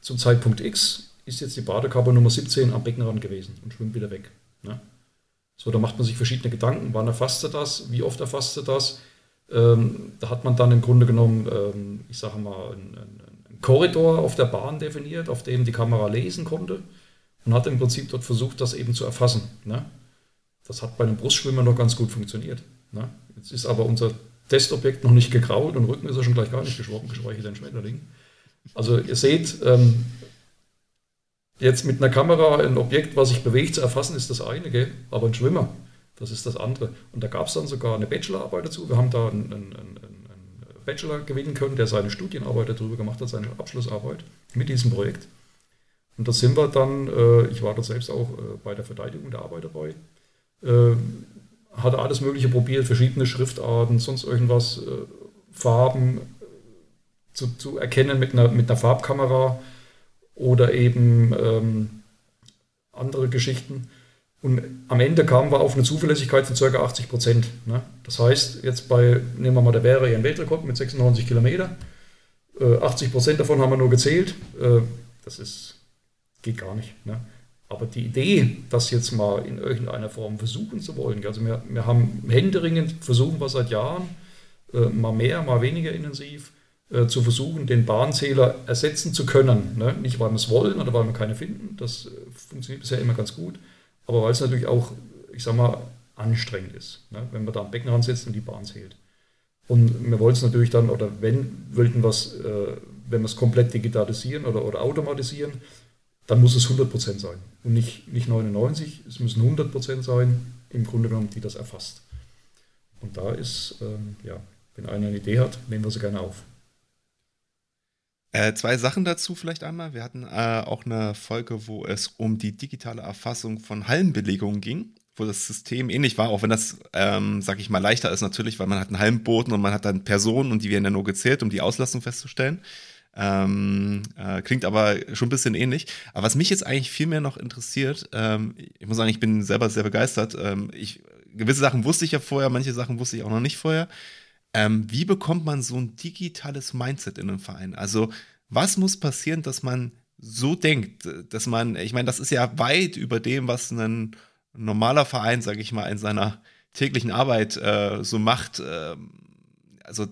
S3: zum Zeitpunkt X ist jetzt die Badekappe Nummer 17 am Beckenrand gewesen und schwimmt wieder weg. Ne? So, da macht man sich verschiedene Gedanken. Wann erfasst er das? Wie oft erfasst er das? Ähm, da hat man dann im Grunde genommen, ähm, ich sage mal, einen, einen, Korridor auf der Bahn definiert, auf dem die Kamera lesen konnte und hat im Prinzip dort versucht, das eben zu erfassen. Ne? Das hat bei einem Brustschwimmer noch ganz gut funktioniert. Ne? Jetzt ist aber unser Testobjekt noch nicht gekrault und Rücken ist er schon gleich gar nicht geschwommen, geschweige denn Schmetterling. Also ihr seht, ähm, jetzt mit einer Kamera ein Objekt, was sich bewegt, zu erfassen, ist das eine, gell? aber ein Schwimmer, das ist das andere. Und da gab es dann sogar eine Bachelorarbeit dazu. Wir haben da einen, einen, einen Bachelor gewinnen können, der seine Studienarbeit darüber gemacht hat, seine Abschlussarbeit mit diesem Projekt. Und da sind wir dann, äh, ich war da selbst auch äh, bei der Verteidigung der Arbeit dabei, äh, hat alles Mögliche probiert, verschiedene Schriftarten, sonst irgendwas, äh, Farben äh, zu, zu, erkennen mit einer, mit einer Farbkamera oder eben ähm, andere Geschichten. Und am Ende kamen wir auf eine Zuverlässigkeit von ca. 80 Prozent. Ne? Das heißt, jetzt bei, nehmen wir mal der Bäre ihren Weltrekord mit 96 Kilometer. Äh, 80 Prozent davon haben wir nur gezählt. Äh, das ist, geht gar nicht. Ne? Aber die Idee, das jetzt mal in irgendeiner Form versuchen zu wollen, also wir, wir haben händeringend, versuchen wir seit Jahren, äh, mal mehr, mal weniger intensiv, äh, zu versuchen, den Bahnzähler ersetzen zu können. Ne? Nicht, weil wir es wollen oder weil wir keine finden, das äh, funktioniert bisher immer ganz gut, aber weil es natürlich auch, ich sag mal, anstrengend ist, ne? wenn man da am Becken ransetzt und die Bahn zählt. Und wir wollen es natürlich dann, oder wenn, wollten wir es, äh, wenn wir es komplett digitalisieren oder, oder automatisieren, dann muss es 100% sein und nicht, nicht 99, es müssen 100% sein, im Grunde genommen, die das erfasst. Und da ist, ähm, ja, wenn einer eine Idee hat, nehmen wir sie gerne auf.
S1: Äh, zwei Sachen dazu vielleicht einmal. Wir hatten äh, auch eine Folge, wo es um die digitale Erfassung von Hallenbelegungen ging, wo das System ähnlich war, auch wenn das, ähm, sag ich mal, leichter ist natürlich, weil man hat einen Hallenboden und man hat dann Personen und die werden ja nur gezählt, um die Auslastung festzustellen. Ähm, äh, klingt aber schon ein bisschen ähnlich. Aber was mich jetzt eigentlich viel mehr noch interessiert, ähm, ich muss sagen, ich bin selber sehr begeistert. Ähm, ich, gewisse Sachen wusste ich ja vorher, manche Sachen wusste ich auch noch nicht vorher. Ähm, wie bekommt man so ein digitales Mindset in einem Verein? Also, was muss passieren, dass man so denkt, dass man, ich meine, das ist ja weit über dem, was ein normaler Verein, sage ich mal, in seiner täglichen Arbeit äh, so macht. Äh, also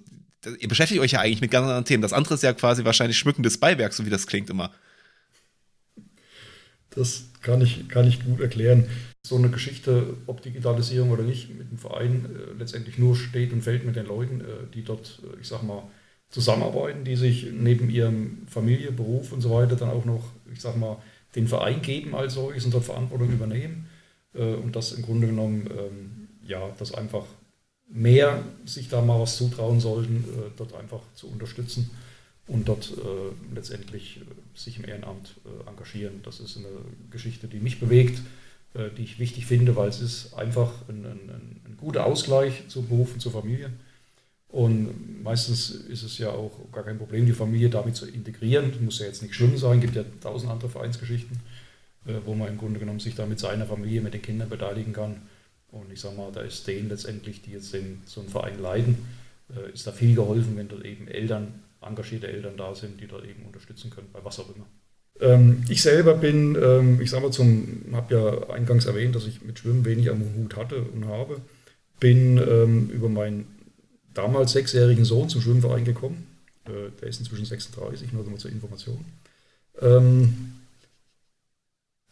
S1: ihr beschäftigt euch ja eigentlich mit ganz anderen Themen. Das andere ist ja quasi wahrscheinlich schmückendes Beiwerk, so wie das klingt immer.
S3: Das kann ich, kann ich gut erklären. So eine Geschichte, ob Digitalisierung oder nicht, mit dem Verein äh, letztendlich nur steht und fällt mit den Leuten, äh, die dort, äh, ich sag mal, zusammenarbeiten, die sich neben ihrem Familie, Beruf und so weiter dann auch noch, ich sag mal, den Verein geben als solches und dort Verantwortung übernehmen. Äh, und das im Grunde genommen, ähm, ja, dass einfach mehr sich da mal was zutrauen sollten, äh, dort einfach zu unterstützen und dort äh, letztendlich äh, sich im Ehrenamt äh, engagieren. Das ist eine Geschichte, die mich bewegt, äh, die ich wichtig finde, weil es ist einfach ein, ein, ein guter Ausgleich zum Beruf und zur Familie. Und meistens ist es ja auch gar kein Problem, die Familie damit zu integrieren. Das muss ja jetzt nicht schlimm sein, gibt ja tausend andere Vereinsgeschichten, äh, wo man im Grunde genommen sich da mit seiner Familie, mit den Kindern beteiligen kann. Und ich sage mal, da ist denen letztendlich, die jetzt den, so einen Verein leiden, äh, ist da viel geholfen, wenn dort eben Eltern, engagierte Eltern da sind, die dort eben unterstützen können, bei was auch immer. Ähm, ich selber bin, ähm, ich sage mal, zum, habe ja eingangs erwähnt, dass ich mit Schwimmen wenig am Hut hatte und habe, bin ähm, über meinen damals sechsjährigen Sohn zum Schwimmverein gekommen. Äh, der ist inzwischen 36, nur mal zur Information. Ähm,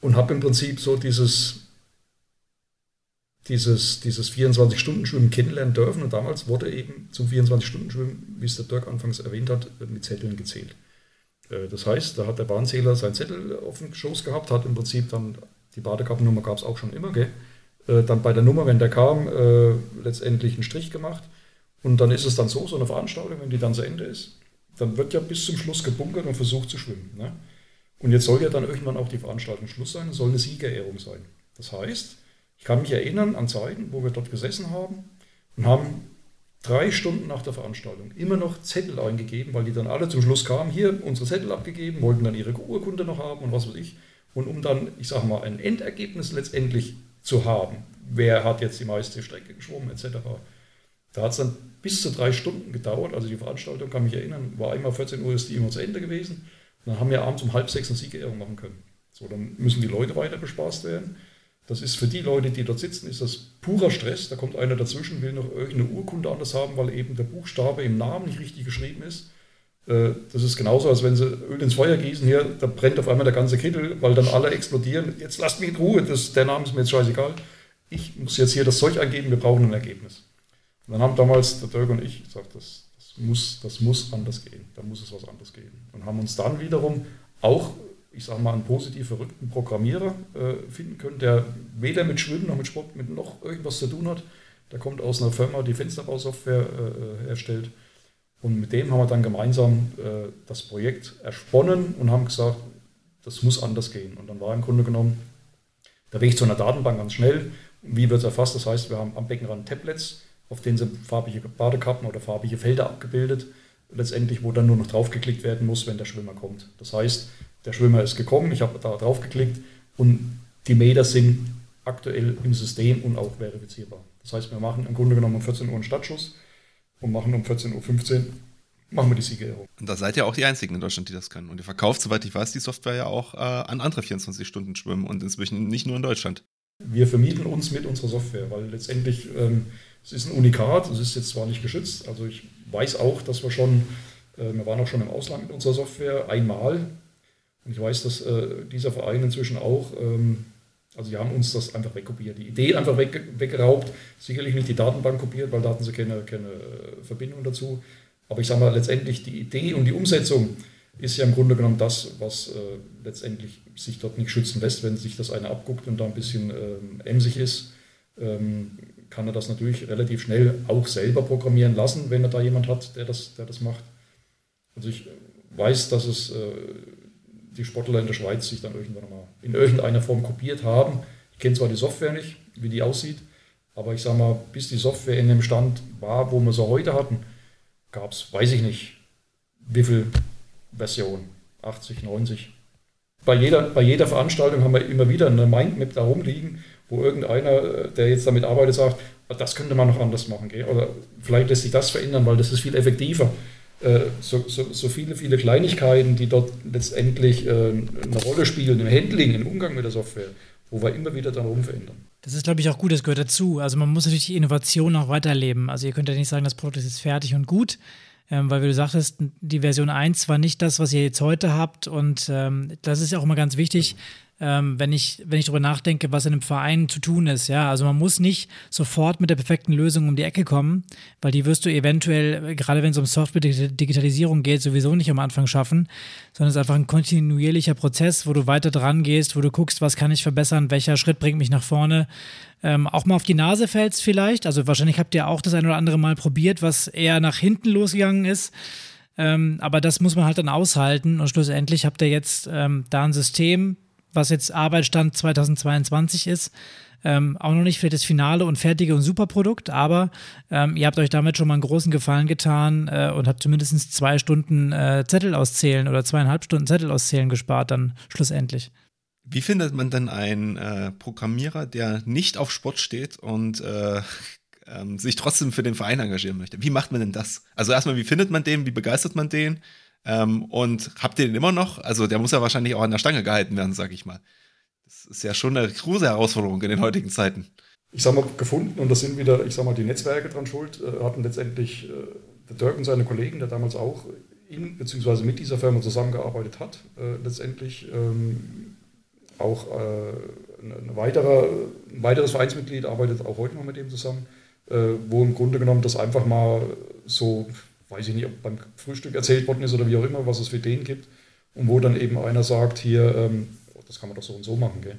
S3: und habe im Prinzip so dieses, dieses, dieses 24-Stunden-Schwimmen kennenlernen dürfen. Und damals wurde eben zum 24-Stunden-Schwimmen, wie es der Dirk anfangs erwähnt hat, mit Zetteln gezählt. Äh, das heißt, da hat der Bahnzähler seinen Zettel auf dem Schoß gehabt, hat im Prinzip dann, die Badekappennummer gab es auch schon immer, gell? Äh, dann bei der Nummer, wenn der kam, äh, letztendlich einen Strich gemacht. Und dann ist es dann so, so eine Veranstaltung, wenn die dann zu Ende ist, dann wird ja bis zum Schluss gebunkert und versucht zu schwimmen. Ne? Und jetzt soll ja dann irgendwann auch die Veranstaltung Schluss sein, soll eine Siegerehrung sein. Das heißt, ich kann mich erinnern an Zeiten, wo wir dort gesessen haben und haben drei Stunden nach der Veranstaltung immer noch Zettel eingegeben, weil die dann alle zum Schluss kamen, hier unsere Zettel abgegeben, wollten dann ihre Urkunde noch haben und was weiß ich. Und um dann, ich sage mal, ein Endergebnis letztendlich zu haben, wer hat jetzt die meiste Strecke geschwommen etc., da hat es dann bis zu drei Stunden gedauert. Also die Veranstaltung, kann mich erinnern, war einmal 14 Uhr ist die immer zu Ende gewesen. Und dann haben wir abends um halb sechs eine Siegerehrung machen können. So, dann müssen die Leute weiter bespaßt werden. Das ist für die Leute, die dort sitzen, ist das purer Stress. Da kommt einer dazwischen, will noch irgendeine Urkunde anders haben, weil eben der Buchstabe im Namen nicht richtig geschrieben ist. Äh, das ist genauso, als wenn sie Öl ins Feuer gießen. Hier, da brennt auf einmal der ganze Kittel, weil dann alle explodieren. Jetzt lasst mich in Ruhe, das, der Name ist mir jetzt scheißegal. Ich muss jetzt hier das Zeug angeben, wir brauchen ein Ergebnis. Und dann haben damals der Dirk und ich gesagt, das, das, muss, das muss anders gehen, da muss es was anderes geben. Und haben uns dann wiederum auch, ich sage mal, einen positiv verrückten Programmierer äh, finden können, der weder mit Schwimmen noch mit Sport mit noch irgendwas zu tun hat. Der kommt aus einer Firma, die Fensterbausoftware äh, herstellt. Und mit dem haben wir dann gemeinsam äh, das Projekt ersponnen und haben gesagt, das muss anders gehen. Und dann war im Grunde genommen der Weg zu einer Datenbank ganz schnell. Wie wird es erfasst? Das heißt, wir haben am Beckenrand Tablets, auf denen sind farbige Badekappen oder farbige Felder abgebildet, letztendlich, wo dann nur noch draufgeklickt werden muss, wenn der Schwimmer kommt. Das heißt, der Schwimmer ist gekommen, ich habe da draufgeklickt und die Meter sind aktuell im System und auch verifizierbar. Das heißt, wir machen im Grunde genommen um 14 Uhr einen Stadtschuss und machen um 14.15 Uhr machen wir die Siegerehrung.
S1: Und da seid ihr auch die Einzigen in Deutschland, die das können. Und ihr verkauft, soweit ich weiß, die Software ja auch äh, an andere 24-Stunden-Schwimmen und inzwischen nicht nur in Deutschland.
S3: Wir vermieten uns mit unserer Software, weil letztendlich ähm, es ist ein Unikat, es ist jetzt zwar nicht geschützt, also ich weiß auch, dass wir schon, äh, wir waren auch schon im Ausland mit unserer Software einmal und ich weiß, dass äh, dieser Verein inzwischen auch, ähm, also die haben uns das einfach wegkopiert, die Idee einfach weg, weggeraubt, sicherlich nicht die Datenbank kopiert, weil da hatten sie keine, keine äh, Verbindung dazu, aber ich sage mal, letztendlich die Idee und die Umsetzung ist ja im Grunde genommen das, was äh, letztendlich sich dort nicht schützen lässt, wenn sich das eine abguckt und da ein bisschen ähm, emsig ist. Ähm, kann er das natürlich relativ schnell auch selber programmieren lassen, wenn er da jemand hat, der das, der das macht. Also ich weiß, dass es äh, die Sportler in der Schweiz sich dann irgendwann mal in irgendeiner Form kopiert haben. Ich kenne zwar die Software nicht, wie die aussieht, aber ich sage mal, bis die Software in dem Stand war, wo wir sie heute hatten, gab es, weiß ich nicht, wie viele Versionen, 80, 90. Bei jeder, bei jeder Veranstaltung haben wir immer wieder eine Mindmap da rumliegen, wo irgendeiner, äh, der jetzt damit arbeitet, sagt, ah, das könnte man noch anders machen. Oder vielleicht lässt sich das verändern, weil das ist viel effektiver. Äh, so, so, so viele, viele Kleinigkeiten, die dort letztendlich äh, eine Rolle spielen im Handling, im Umgang mit der Software, wo wir immer wieder dann rumverändern.
S2: Das ist, glaube ich, auch gut, das gehört dazu. Also man muss natürlich die Innovation auch weiterleben. Also ihr könnt ja nicht sagen, das Produkt ist jetzt fertig und gut, ähm, weil wie du sagtest, die Version 1 war nicht das, was ihr jetzt heute habt. Und ähm, das ist ja auch immer ganz wichtig. Ähm, wenn ich, wenn ich darüber nachdenke, was in einem Verein zu tun ist. Ja, also man muss nicht sofort mit der perfekten Lösung um die Ecke kommen, weil die wirst du eventuell, gerade wenn es um Software-Digitalisierung geht, sowieso nicht am Anfang schaffen, sondern es ist einfach ein kontinuierlicher Prozess, wo du weiter dran gehst, wo du guckst, was kann ich verbessern, welcher Schritt bringt mich nach vorne. Ähm, auch mal auf die Nase fällst vielleicht. Also wahrscheinlich habt ihr auch das ein oder andere Mal probiert, was eher nach hinten losgegangen ist. Ähm, aber das muss man halt dann aushalten und schlussendlich habt ihr jetzt ähm, da ein System, was jetzt Arbeitsstand 2022 ist. Ähm, auch noch nicht für das finale und fertige und super Produkt, aber ähm, ihr habt euch damit schon mal einen großen Gefallen getan äh, und habt zumindest zwei Stunden äh, Zettel auszählen oder zweieinhalb Stunden Zettel auszählen gespart dann schlussendlich.
S1: Wie findet man denn einen äh, Programmierer, der nicht auf Sport steht und äh, ähm, sich trotzdem für den Verein engagieren möchte? Wie macht man denn das? Also erstmal, wie findet man den? Wie begeistert man den? Ähm, und habt ihr den immer noch? Also der muss ja wahrscheinlich auch an der Stange gehalten werden, sag ich mal. Das ist ja schon eine große Herausforderung in den heutigen Zeiten.
S3: Ich sag mal, gefunden, und das sind wieder, ich sag mal, die Netzwerke dran schuld, äh, hatten letztendlich äh, der Dirk und seine Kollegen, der damals auch in bzw. mit dieser Firma zusammengearbeitet hat, äh, letztendlich ähm, auch ein, weiterer, ein weiteres Vereinsmitglied arbeitet auch heute noch mit dem zusammen, wo im Grunde genommen das einfach mal so weiß ich nicht, ob beim Frühstück erzählt worden ist oder wie auch immer, was es für den gibt. Und wo dann eben einer sagt, hier, ähm, das kann man doch so und so machen. Gell?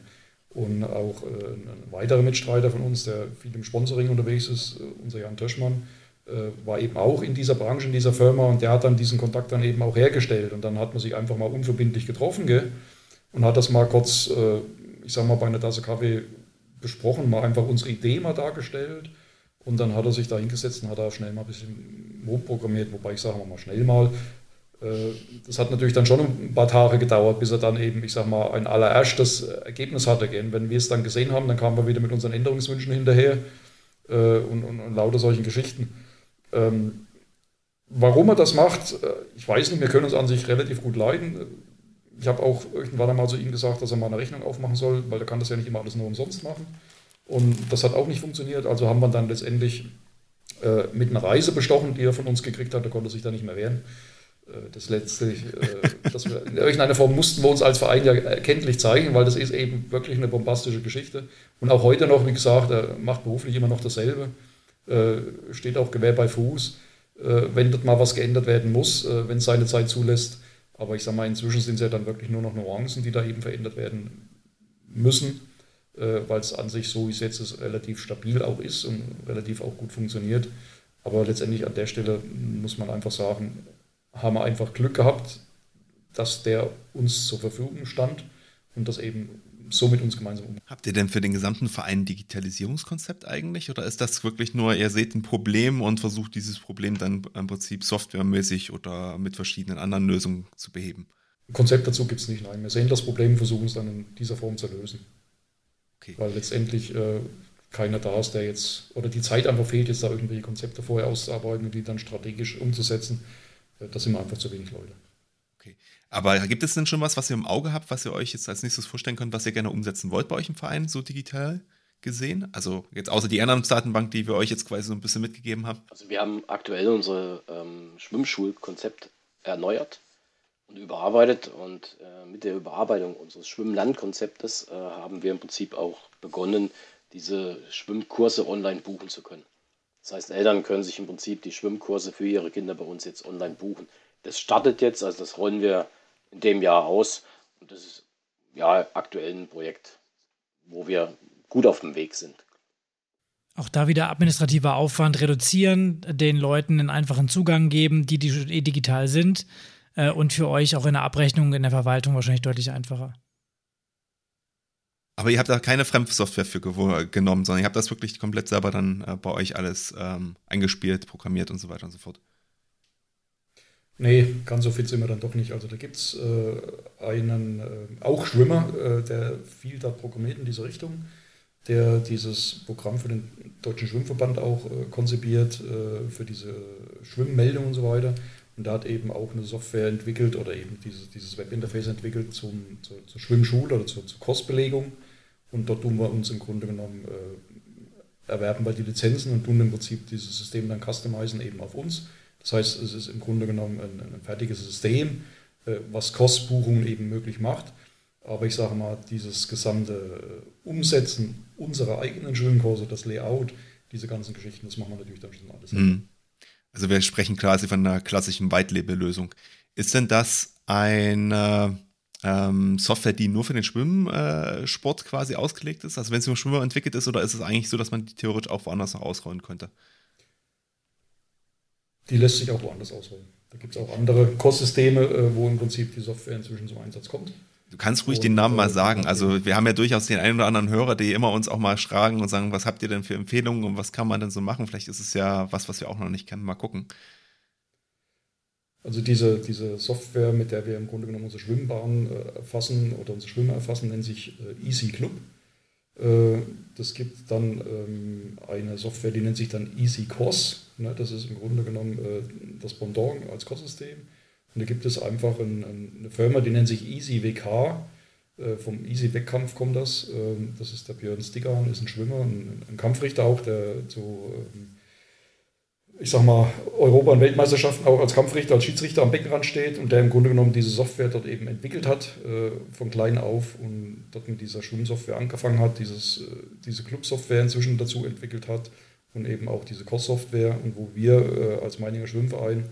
S3: Und auch äh, ein weiterer Mitstreiter von uns, der viel im Sponsoring unterwegs ist, äh, unser Jan Töschmann, äh, war eben auch in dieser Branche, in dieser Firma und der hat dann diesen Kontakt dann eben auch hergestellt. Und dann hat man sich einfach mal unverbindlich getroffen gell? und hat das mal kurz, äh, ich sag mal, bei einer Tasse Kaffee besprochen, mal einfach unsere Idee mal dargestellt und dann hat er sich da hingesetzt und hat da schnell mal ein bisschen Mob programmiert, wobei ich sage mal schnell mal. Äh, das hat natürlich dann schon ein paar Tage gedauert, bis er dann eben, ich sage mal, ein allererstes Ergebnis hatte. Wenn wir es dann gesehen haben, dann kamen wir wieder mit unseren Änderungswünschen hinterher äh, und, und, und lauter solchen Geschichten. Ähm, warum er das macht, äh, ich weiß nicht, wir können uns an sich relativ gut leiden. Ich habe auch irgendwann einmal zu ihm gesagt, dass er mal eine Rechnung aufmachen soll, weil er kann das ja nicht immer alles nur umsonst machen. Und das hat auch nicht funktioniert. Also haben wir dann letztendlich äh, mit einer Reise bestochen, die er von uns gekriegt hat. Da konnte sich da nicht mehr wehren. Äh, das letztlich, äh, das wir, in irgendeiner Form mussten wir uns als Verein ja erkenntlich zeigen, weil das ist eben wirklich eine bombastische Geschichte. Und auch heute noch, wie gesagt, er macht beruflich immer noch dasselbe. Äh, steht auch Gewehr bei Fuß. Äh, wenn dort mal was geändert werden muss, äh, wenn es seine Zeit zulässt. Aber ich sage mal, inzwischen sind es ja dann wirklich nur noch Nuancen, die da eben verändert werden müssen weil es an sich so wie es jetzt ist relativ stabil auch ist und relativ auch gut funktioniert. Aber letztendlich an der Stelle muss man einfach sagen, haben wir einfach Glück gehabt, dass der uns zur Verfügung stand und das eben so mit uns gemeinsam um.
S1: Habt ihr denn für den gesamten Verein ein Digitalisierungskonzept eigentlich oder ist das wirklich nur, ihr seht ein Problem und versucht dieses Problem dann im Prinzip softwaremäßig oder mit verschiedenen anderen Lösungen zu beheben?
S3: Ein Konzept dazu gibt es nicht, nein. Wir sehen das Problem, versuchen es dann in dieser Form zu lösen. Okay. Weil letztendlich äh, keiner da ist, der jetzt, oder die Zeit einfach fehlt, jetzt da irgendwelche Konzepte vorher auszuarbeiten und die dann strategisch umzusetzen. Äh, da sind wir einfach zu wenig Leute.
S1: Okay. Aber gibt es denn schon was, was ihr im Auge habt, was ihr euch jetzt als nächstes vorstellen könnt, was ihr gerne umsetzen wollt bei euch im Verein, so digital gesehen? Also jetzt außer die Ehrenamtsdatenbank, die wir euch jetzt quasi so ein bisschen mitgegeben haben.
S4: Also wir haben aktuell unser ähm, Schwimmschulkonzept erneuert und überarbeitet. Und äh, mit der Überarbeitung unseres Schwimmlandkonzeptes äh, haben wir im Prinzip auch begonnen, diese Schwimmkurse online buchen zu können. Das heißt, Eltern können sich im Prinzip die Schwimmkurse für ihre Kinder bei uns jetzt online buchen. Das startet jetzt, also das rollen wir in dem Jahr aus. Und das ist ja aktuell ein Projekt, wo wir gut auf dem Weg sind.
S2: Auch da wieder administrativer Aufwand reduzieren, den Leuten einen einfachen Zugang geben, die, die digital sind äh, und für euch auch in der Abrechnung in der Verwaltung wahrscheinlich deutlich einfacher.
S1: Aber ihr habt da keine Fremdsoftware für genommen, sondern ihr habt das wirklich komplett selber dann äh, bei euch alles ähm, eingespielt, programmiert und so weiter und so fort.
S3: Nee, ganz so fit sind wir dann doch nicht. Also da gibt es äh, einen, äh, auch Schwimmer, äh, der viel da programmiert in diese Richtung, der dieses Programm für den Deutschen Schwimmverband auch äh, konzipiert, äh, für diese Schwimmmeldung und so weiter. Und da hat eben auch eine Software entwickelt oder eben dieses, dieses Webinterface entwickelt zum, zur, zur Schwimmschule oder zur, zur Kursbelegung. Und dort tun wir uns im Grunde genommen, äh, erwerben wir die Lizenzen und tun im Prinzip dieses System dann customizen eben auf uns. Das heißt, es ist im Grunde genommen ein, ein fertiges System, äh, was Kostbuchungen eben möglich macht. Aber ich sage mal, dieses gesamte Umsetzen unserer eigenen Schwimmkurse, das Layout, diese ganzen Geschichten, das machen wir natürlich dann schon alles. Mhm.
S1: Also wir sprechen quasi von einer klassischen Whitelabel-Lösung. Ist denn das eine ähm, Software, die nur für den Schwimmsport äh, quasi ausgelegt ist? Also wenn es für Schwimmer entwickelt ist, oder ist es eigentlich so, dass man die theoretisch auch woanders noch ausrollen könnte?
S3: Die lässt sich auch woanders ausrollen. Da gibt es auch andere Kurssysteme, äh, wo im Prinzip die Software inzwischen zum Einsatz kommt.
S1: Du kannst ruhig und, den Namen mal äh, sagen. Also wir haben ja durchaus den einen oder anderen Hörer, die immer uns auch mal fragen und sagen, was habt ihr denn für Empfehlungen und was kann man denn so machen? Vielleicht ist es ja was, was wir auch noch nicht kennen. Mal gucken.
S3: Also diese, diese Software, mit der wir im Grunde genommen unsere Schwimmbahn äh, erfassen oder unsere Schwimmer erfassen, nennt sich äh, Easy Club. Äh, das gibt dann ähm, eine Software, die nennt sich dann Easy Course. Ne? Das ist im Grunde genommen äh, das Pendant als Kurssystem. Und da gibt es einfach ein, eine Firma, die nennt sich Easy WK. Äh, vom Easy Wettkampf kommt das. Ähm, das ist der Björn Stiggan, ist ein Schwimmer, ein, ein Kampfrichter auch, der so ähm, ich sag mal, Europa- und Weltmeisterschaften auch als Kampfrichter, als Schiedsrichter am Beckenrand steht und der im Grunde genommen diese Software dort eben entwickelt hat, äh, von klein auf und dort mit dieser Schwimmsoftware angefangen hat, dieses, äh, diese Club-Software inzwischen dazu entwickelt hat und eben auch diese Kurs-Software und wo wir äh, als Meininger Schwimmverein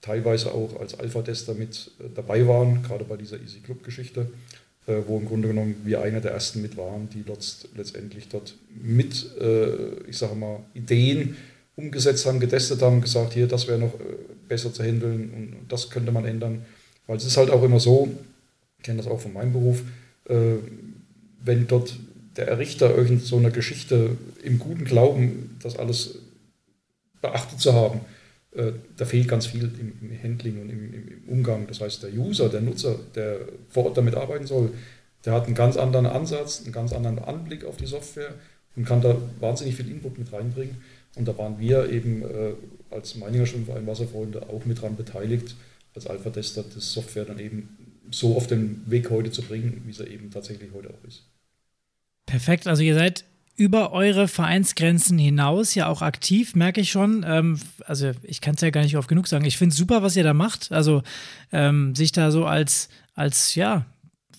S3: teilweise auch als Alpha-Tester mit äh, dabei waren, gerade bei dieser Easy Club-Geschichte, äh, wo im Grunde genommen wir einer der ersten mit waren, die letztendlich dort mit, äh, ich sage mal, Ideen, umgesetzt haben, getestet haben, gesagt, hier, das wäre noch besser zu handeln und das könnte man ändern. Weil es ist halt auch immer so, ich kenne das auch von meinem Beruf, wenn dort der Errichter irgend so eine Geschichte im guten Glauben, das alles beachtet zu haben, da fehlt ganz viel im, Handling und im, Umgang. Das heißt, der User, der Nutzer, der vor Ort damit arbeiten soll, der hat einen ganz anderen Ansatz, einen ganz anderen Anblick auf die Software und kann da wahnsinnig viel Input mit reinbringen. Und da waren wir eben äh, als Meininger Schwimmverein Wasserfreunde auch mit dran beteiligt, als Alpha-Tester das Software dann eben so auf den Weg heute zu bringen, wie es eben tatsächlich heute auch ist.
S2: Perfekt, also ihr seid über eure Vereinsgrenzen hinaus ja auch aktiv, merke ich schon. Ähm, also ich kann es ja gar nicht oft genug sagen. Ich finde es super, was ihr da macht. Also ähm, sich da so als, als ja,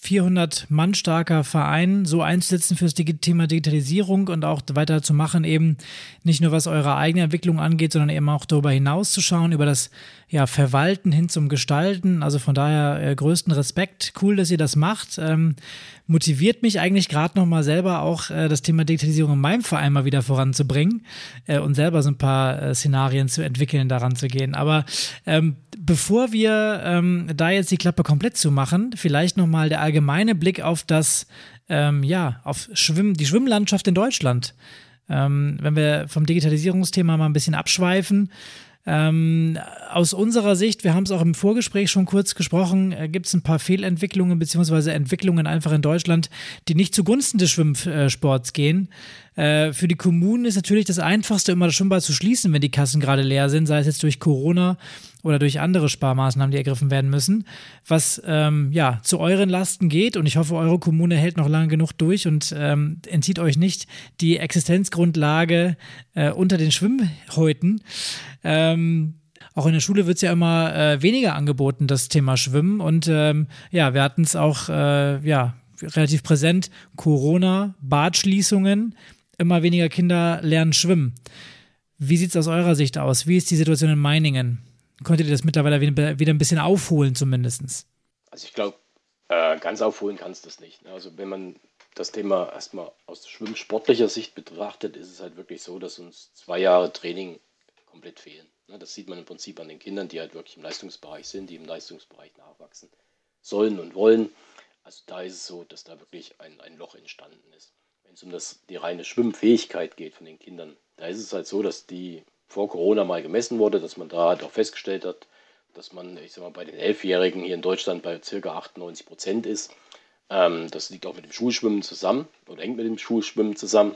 S2: 400 Mann starker Verein so einzusetzen fürs Thema Digitalisierung und auch weiter zu machen, eben nicht nur was eure eigene Entwicklung angeht, sondern eben auch darüber hinaus zu schauen, über das ja, Verwalten hin zum Gestalten. Also von daher äh, größten Respekt. Cool, dass ihr das macht. Ähm, motiviert mich eigentlich gerade nochmal selber auch äh, das Thema Digitalisierung in meinem Verein mal wieder voranzubringen äh, und selber so ein paar äh, Szenarien zu entwickeln, daran zu gehen. Aber ähm, bevor wir ähm, da jetzt die Klappe komplett zu machen, vielleicht nochmal der allgemeine Blick auf das, ähm, ja, auf Schwimm die Schwimmlandschaft in Deutschland. Ähm, wenn wir vom Digitalisierungsthema mal ein bisschen abschweifen, ähm, aus unserer Sicht, wir haben es auch im Vorgespräch schon kurz gesprochen, äh, gibt es ein paar Fehlentwicklungen bzw. Entwicklungen einfach in Deutschland, die nicht zugunsten des Schwimmsports gehen. Äh, für die Kommunen ist natürlich das Einfachste, immer das Schwimmbad zu schließen, wenn die Kassen gerade leer sind, sei es jetzt durch Corona oder durch andere Sparmaßnahmen, die ergriffen werden müssen, was ähm, ja zu euren Lasten geht. Und ich hoffe, eure Kommune hält noch lange genug durch und ähm, entzieht euch nicht die Existenzgrundlage äh, unter den Schwimmhäuten. Ähm, auch in der Schule wird es ja immer äh, weniger angeboten, das Thema Schwimmen. Und ähm, ja, wir hatten es auch äh, ja, relativ präsent: Corona, Badschließungen, immer weniger Kinder lernen schwimmen. Wie sieht es aus eurer Sicht aus? Wie ist die Situation in Meiningen? Konntet ihr das mittlerweile wieder, wieder ein bisschen aufholen zumindest?
S4: Also ich glaube, äh, ganz aufholen kannst du das nicht. Ne? Also wenn man das Thema erstmal aus schwimmsportlicher Sicht betrachtet, ist es halt wirklich so, dass uns zwei Jahre Training komplett fehlen. Ne? Das sieht man im Prinzip an den Kindern, die halt wirklich im Leistungsbereich sind, die im Leistungsbereich nachwachsen sollen und wollen. Also da ist es so, dass da wirklich ein, ein Loch entstanden ist. Wenn es um das, die reine Schwimmfähigkeit geht von den Kindern, da ist es halt so, dass die vor Corona mal gemessen wurde, dass man da halt auch festgestellt hat, dass man, ich sag mal, bei den Elfjährigen hier in Deutschland bei ca. 98 Prozent ist. Ähm, das liegt auch mit dem Schulschwimmen zusammen oder hängt mit dem Schulschwimmen zusammen.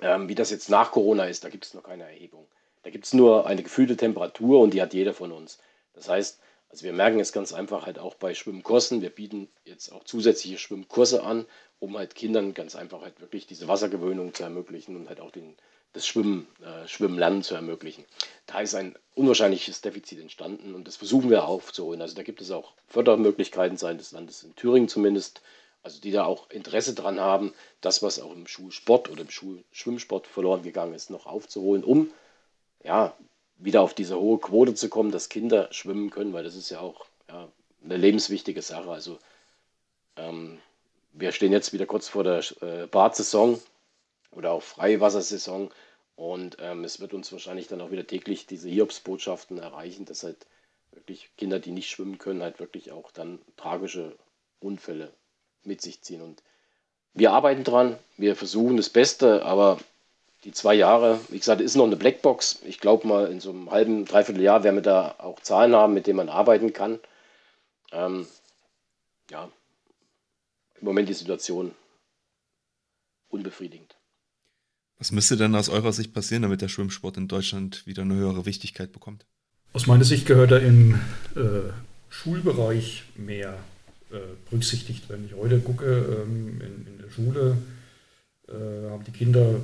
S4: Ähm, wie das jetzt nach Corona ist, da gibt es noch keine Erhebung. Da gibt es nur eine gefühlte Temperatur und die hat jeder von uns. Das heißt, also wir merken es ganz einfach halt auch bei Schwimmkursen. Wir bieten jetzt auch zusätzliche Schwimmkurse an, um halt Kindern ganz einfach halt wirklich diese Wassergewöhnung zu ermöglichen und halt auch den, das Schwimmen, äh, Schwimmlernen zu ermöglichen. Da ist ein unwahrscheinliches Defizit entstanden und das versuchen wir aufzuholen. Also da gibt es auch Fördermöglichkeiten seitens des Landes in Thüringen zumindest, Also die da auch Interesse dran haben, das, was auch im Schulsport oder im Schulschwimmsport verloren gegangen ist, noch aufzuholen, um ja, wieder auf diese hohe Quote zu kommen, dass Kinder schwimmen können, weil das ist ja auch ja, eine lebenswichtige Sache. Also ähm, wir stehen jetzt wieder kurz vor der äh, Badsaison oder auch Freiwassersaison und ähm, es wird uns wahrscheinlich dann auch wieder täglich diese Hiobsbotschaften erreichen, dass halt wirklich Kinder, die nicht schwimmen können, halt wirklich auch dann tragische Unfälle mit sich ziehen. Und wir arbeiten dran, wir versuchen das Beste, aber die zwei Jahre, wie gesagt, ist noch eine Blackbox. Ich glaube mal, in so einem halben, dreiviertel Jahr werden wir da auch Zahlen haben, mit denen man arbeiten kann. Ähm, ja, im Moment die Situation unbefriedigend.
S1: Was müsste denn aus eurer Sicht passieren, damit der Schwimmsport in Deutschland wieder eine höhere Wichtigkeit bekommt?
S3: Aus meiner Sicht gehört er im äh, Schulbereich mehr äh, berücksichtigt. Wenn ich heute gucke, ähm, in, in, der Schule äh, haben die Kinder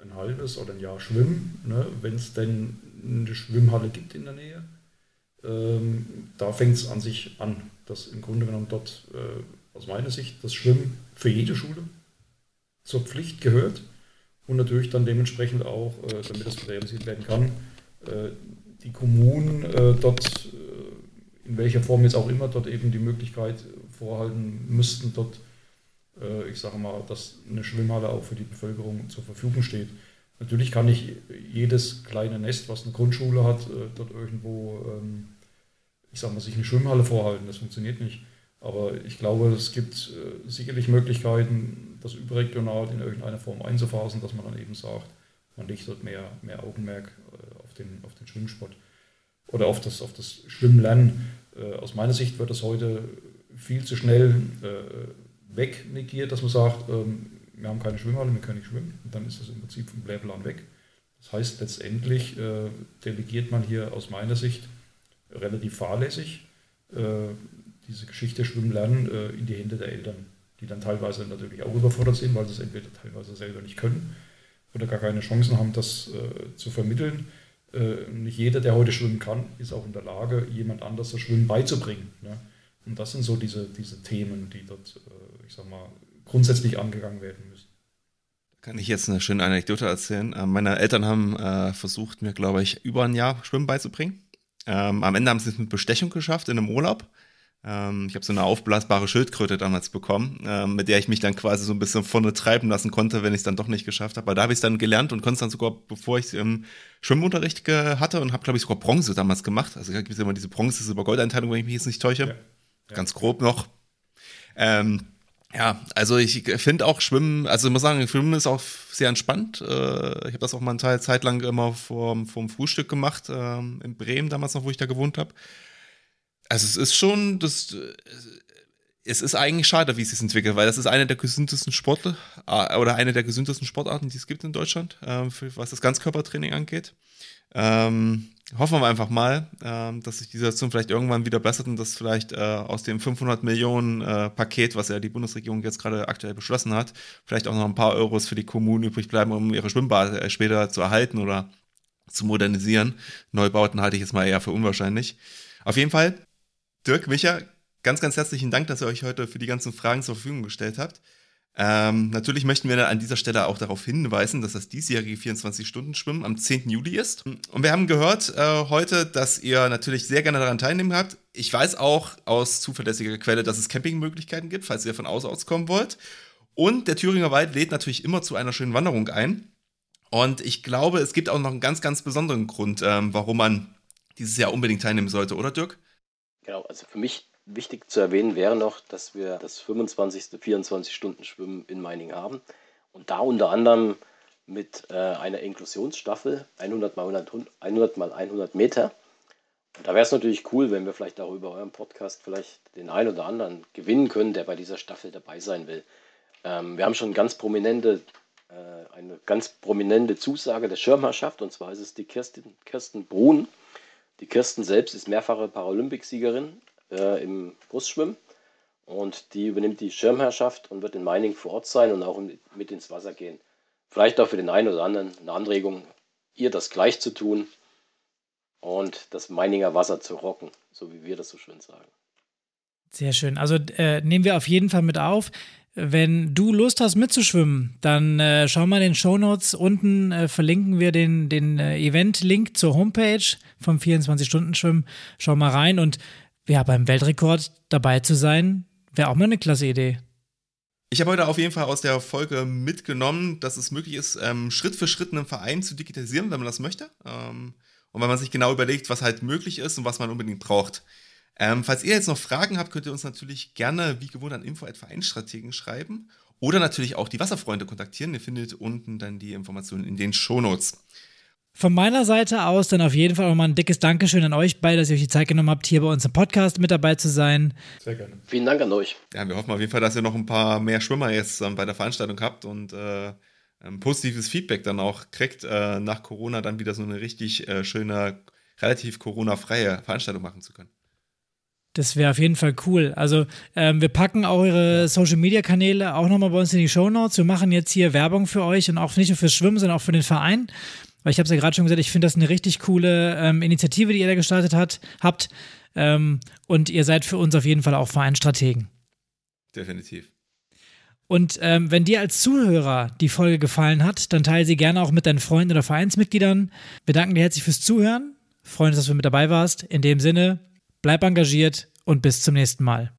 S3: ein halbes oder ein Jahr Schwimmen, ne, wenn es denn eine Schwimmhalle gibt in der Nähe. Ähm, da fängt es an sich an, dass im Grunde genommen dort äh, aus meiner Sicht das Schwimmen für jede Schule zur Pflicht gehört und natürlich dann dementsprechend auch, äh, damit das realisiert werden kann, äh, die Kommunen äh, dort, in welcher Form jetzt auch immer, dort eben die Möglichkeit vorhalten müssten, dort, ich sage mal, dass eine Schwimmhalle auch für die Bevölkerung zur Verfügung steht. Natürlich kann ich jedes kleine Nest, was eine Grundschule hat, dort irgendwo, ähm, ich sage mal, sich eine Schwimmhalle vorhalten. Das funktioniert nicht. Aber ich glaube, es gibt sicherlich Möglichkeiten, das überregional in irgendeiner Form einzufassen, dass man dann eben sagt, man legt dort mehr, mehr Augenmerk äh, auf, den, auf den Schwimmsport oder auf das, auf das Schwimmlernen. Äh, aus meiner Sicht wird das heute viel zu schnell äh, wegnegiert, dass man sagt, ähm, wir haben keine Schwimmhalle, wir können nicht schwimmen. Und dann ist das im Prinzip vom Lehrplan weg. Das heißt, letztendlich delegiert man hier aus meiner Sicht relativ fahrlässig diese Geschichte Schwimmen lernen in die Hände der Eltern, die dann teilweise natürlich auch überfordert sind, weil sie es entweder teilweise selber nicht können oder gar keine Chancen haben, das äh, zu vermitteln. Äh, nicht jeder, der heute schwimmen kann, ist auch in der Lage, jemand anders das Schwimmen beizubringen. Ne? Und das sind so diese, diese Themen, die dort, äh, ich sag mal, grundsätzlich angegangen werden müssen.
S1: Kann ich jetzt eine schöne Anekdote erzählen? Äh, meine Eltern haben äh, versucht, mir, glaube ich, über ein Jahr Schwimmen beizubringen. Ähm, am Ende haben sie es mit Bestechung geschafft in einem Urlaub. Ähm, ich habe so eine aufblasbare Schildkröte damals bekommen, ähm, mit der ich mich dann quasi so ein bisschen vorne treiben lassen konnte, wenn ich es dann doch nicht geschafft habe. Aber da habe ich es dann gelernt und konnte es dann sogar, bevor ich es im Schwimmunterricht hatte und habe, glaube ich, sogar Bronze damals gemacht. Also da gibt es immer diese Bronze-Silber-Gold-Einteilung, wenn ich mich jetzt nicht täusche. Ja. Ja. Ganz grob noch. Ähm, ja, also ich finde auch Schwimmen, also ich muss sagen, Schwimmen ist auch sehr entspannt. Äh, ich habe das auch mal eine Zeit lang immer vorm, vorm Frühstück gemacht, ähm, in Bremen damals noch, wo ich da gewohnt habe. Also es ist schon, das, äh, es ist eigentlich schade, wie es sich entwickelt, weil das ist eine der gesündesten Sportler äh, oder eine der gesündesten Sportarten, die es gibt in Deutschland, äh, was das Ganzkörpertraining angeht. Ähm, hoffen wir einfach mal, äh, dass sich die Situation vielleicht irgendwann wieder bessert und dass vielleicht äh, aus dem 500 Millionen äh, Paket, was ja die Bundesregierung jetzt gerade aktuell beschlossen hat, vielleicht auch noch ein paar Euros für die Kommunen übrig bleiben, um ihre Schwimmbad später zu erhalten oder zu modernisieren. Neubauten halte ich jetzt mal eher für unwahrscheinlich. Auf jeden Fall Dirk, Micha, ganz, ganz herzlichen Dank, dass ihr euch heute für die ganzen Fragen zur Verfügung gestellt habt. Ähm, natürlich möchten wir an dieser Stelle auch darauf hinweisen, dass das diesjährige 24-Stunden-Schwimmen am 10. Juli ist. Und wir haben gehört äh, heute, dass ihr natürlich sehr gerne daran teilnehmen habt. Ich weiß auch aus zuverlässiger Quelle, dass es Campingmöglichkeiten gibt, falls ihr von außen aus kommen wollt. Und der Thüringer Wald lädt natürlich immer zu einer schönen Wanderung ein. Und ich glaube, es gibt auch noch einen ganz, ganz besonderen Grund, ähm, warum man dieses Jahr unbedingt teilnehmen sollte, oder Dirk?
S4: Genau, also für mich wichtig zu erwähnen wäre noch, dass wir das 25. 24-Stunden-Schwimmen in Meining haben und da unter anderem mit äh, einer Inklusionsstaffel 100 mal 100, 100 mal 100 Meter. Und da wäre es natürlich cool, wenn wir vielleicht auch über euren Podcast vielleicht den einen oder anderen gewinnen können, der bei dieser Staffel dabei sein will. Ähm, wir haben schon ganz prominente, äh, eine ganz prominente Zusage der Schirmherrschaft und zwar ist es die Kirsten, Kirsten Brun die Kirsten selbst ist mehrfache Paralympicsiegerin äh, im Brustschwimmen und die übernimmt die Schirmherrschaft und wird in Meining vor Ort sein und auch mit ins Wasser gehen. Vielleicht auch für den einen oder anderen eine Anregung, ihr das gleich zu tun und das Meininger Wasser zu rocken, so wie wir das so schön sagen.
S2: Sehr schön. Also äh, nehmen wir auf jeden Fall mit auf. Wenn du Lust hast mitzuschwimmen, dann äh, schau mal in den Show Notes. Unten äh, verlinken wir den, den äh, Event-Link zur Homepage vom 24-Stunden-Schwimmen. Schau mal rein und ja, beim Weltrekord dabei zu sein, wäre auch mal eine klasse Idee.
S1: Ich habe heute auf jeden Fall aus der Folge mitgenommen, dass es möglich ist, ähm, Schritt für Schritt einen Verein zu digitalisieren, wenn man das möchte. Ähm, und wenn man sich genau überlegt, was halt möglich ist und was man unbedingt braucht. Ähm, falls ihr jetzt noch Fragen habt, könnt ihr uns natürlich gerne wie gewohnt an info.vereinstrategen schreiben oder natürlich auch die Wasserfreunde kontaktieren. Ihr findet unten dann die Informationen in den Shownotes.
S2: Von meiner Seite aus dann auf jeden Fall nochmal ein dickes Dankeschön an euch beide, dass ihr euch die Zeit genommen habt, hier bei uns im Podcast mit dabei zu sein.
S3: Sehr gerne.
S4: Vielen Dank an euch.
S1: Ja, wir hoffen auf jeden Fall, dass ihr noch ein paar mehr Schwimmer jetzt ähm, bei der Veranstaltung habt und äh, positives Feedback dann auch kriegt, äh, nach Corona dann wieder so eine richtig äh, schöne, relativ Corona-freie Veranstaltung machen zu können.
S2: Das wäre auf jeden Fall cool. Also ähm, wir packen auch eure Social-Media-Kanäle auch nochmal bei uns in die Show Notes. Wir machen jetzt hier Werbung für euch und auch nicht nur fürs Schwimmen, sondern auch für den Verein. Weil ich habe es ja gerade schon gesagt, ich finde das eine richtig coole ähm, Initiative, die ihr da gestartet hat, habt. Ähm, und ihr seid für uns auf jeden Fall auch Vereinstrategen.
S1: Definitiv.
S2: Und ähm, wenn dir als Zuhörer die Folge gefallen hat, dann teile sie gerne auch mit deinen Freunden oder Vereinsmitgliedern. Wir danken dir herzlich fürs Zuhören. Freuen uns, dass du mit dabei warst. In dem Sinne, bleib engagiert und bis zum nächsten Mal.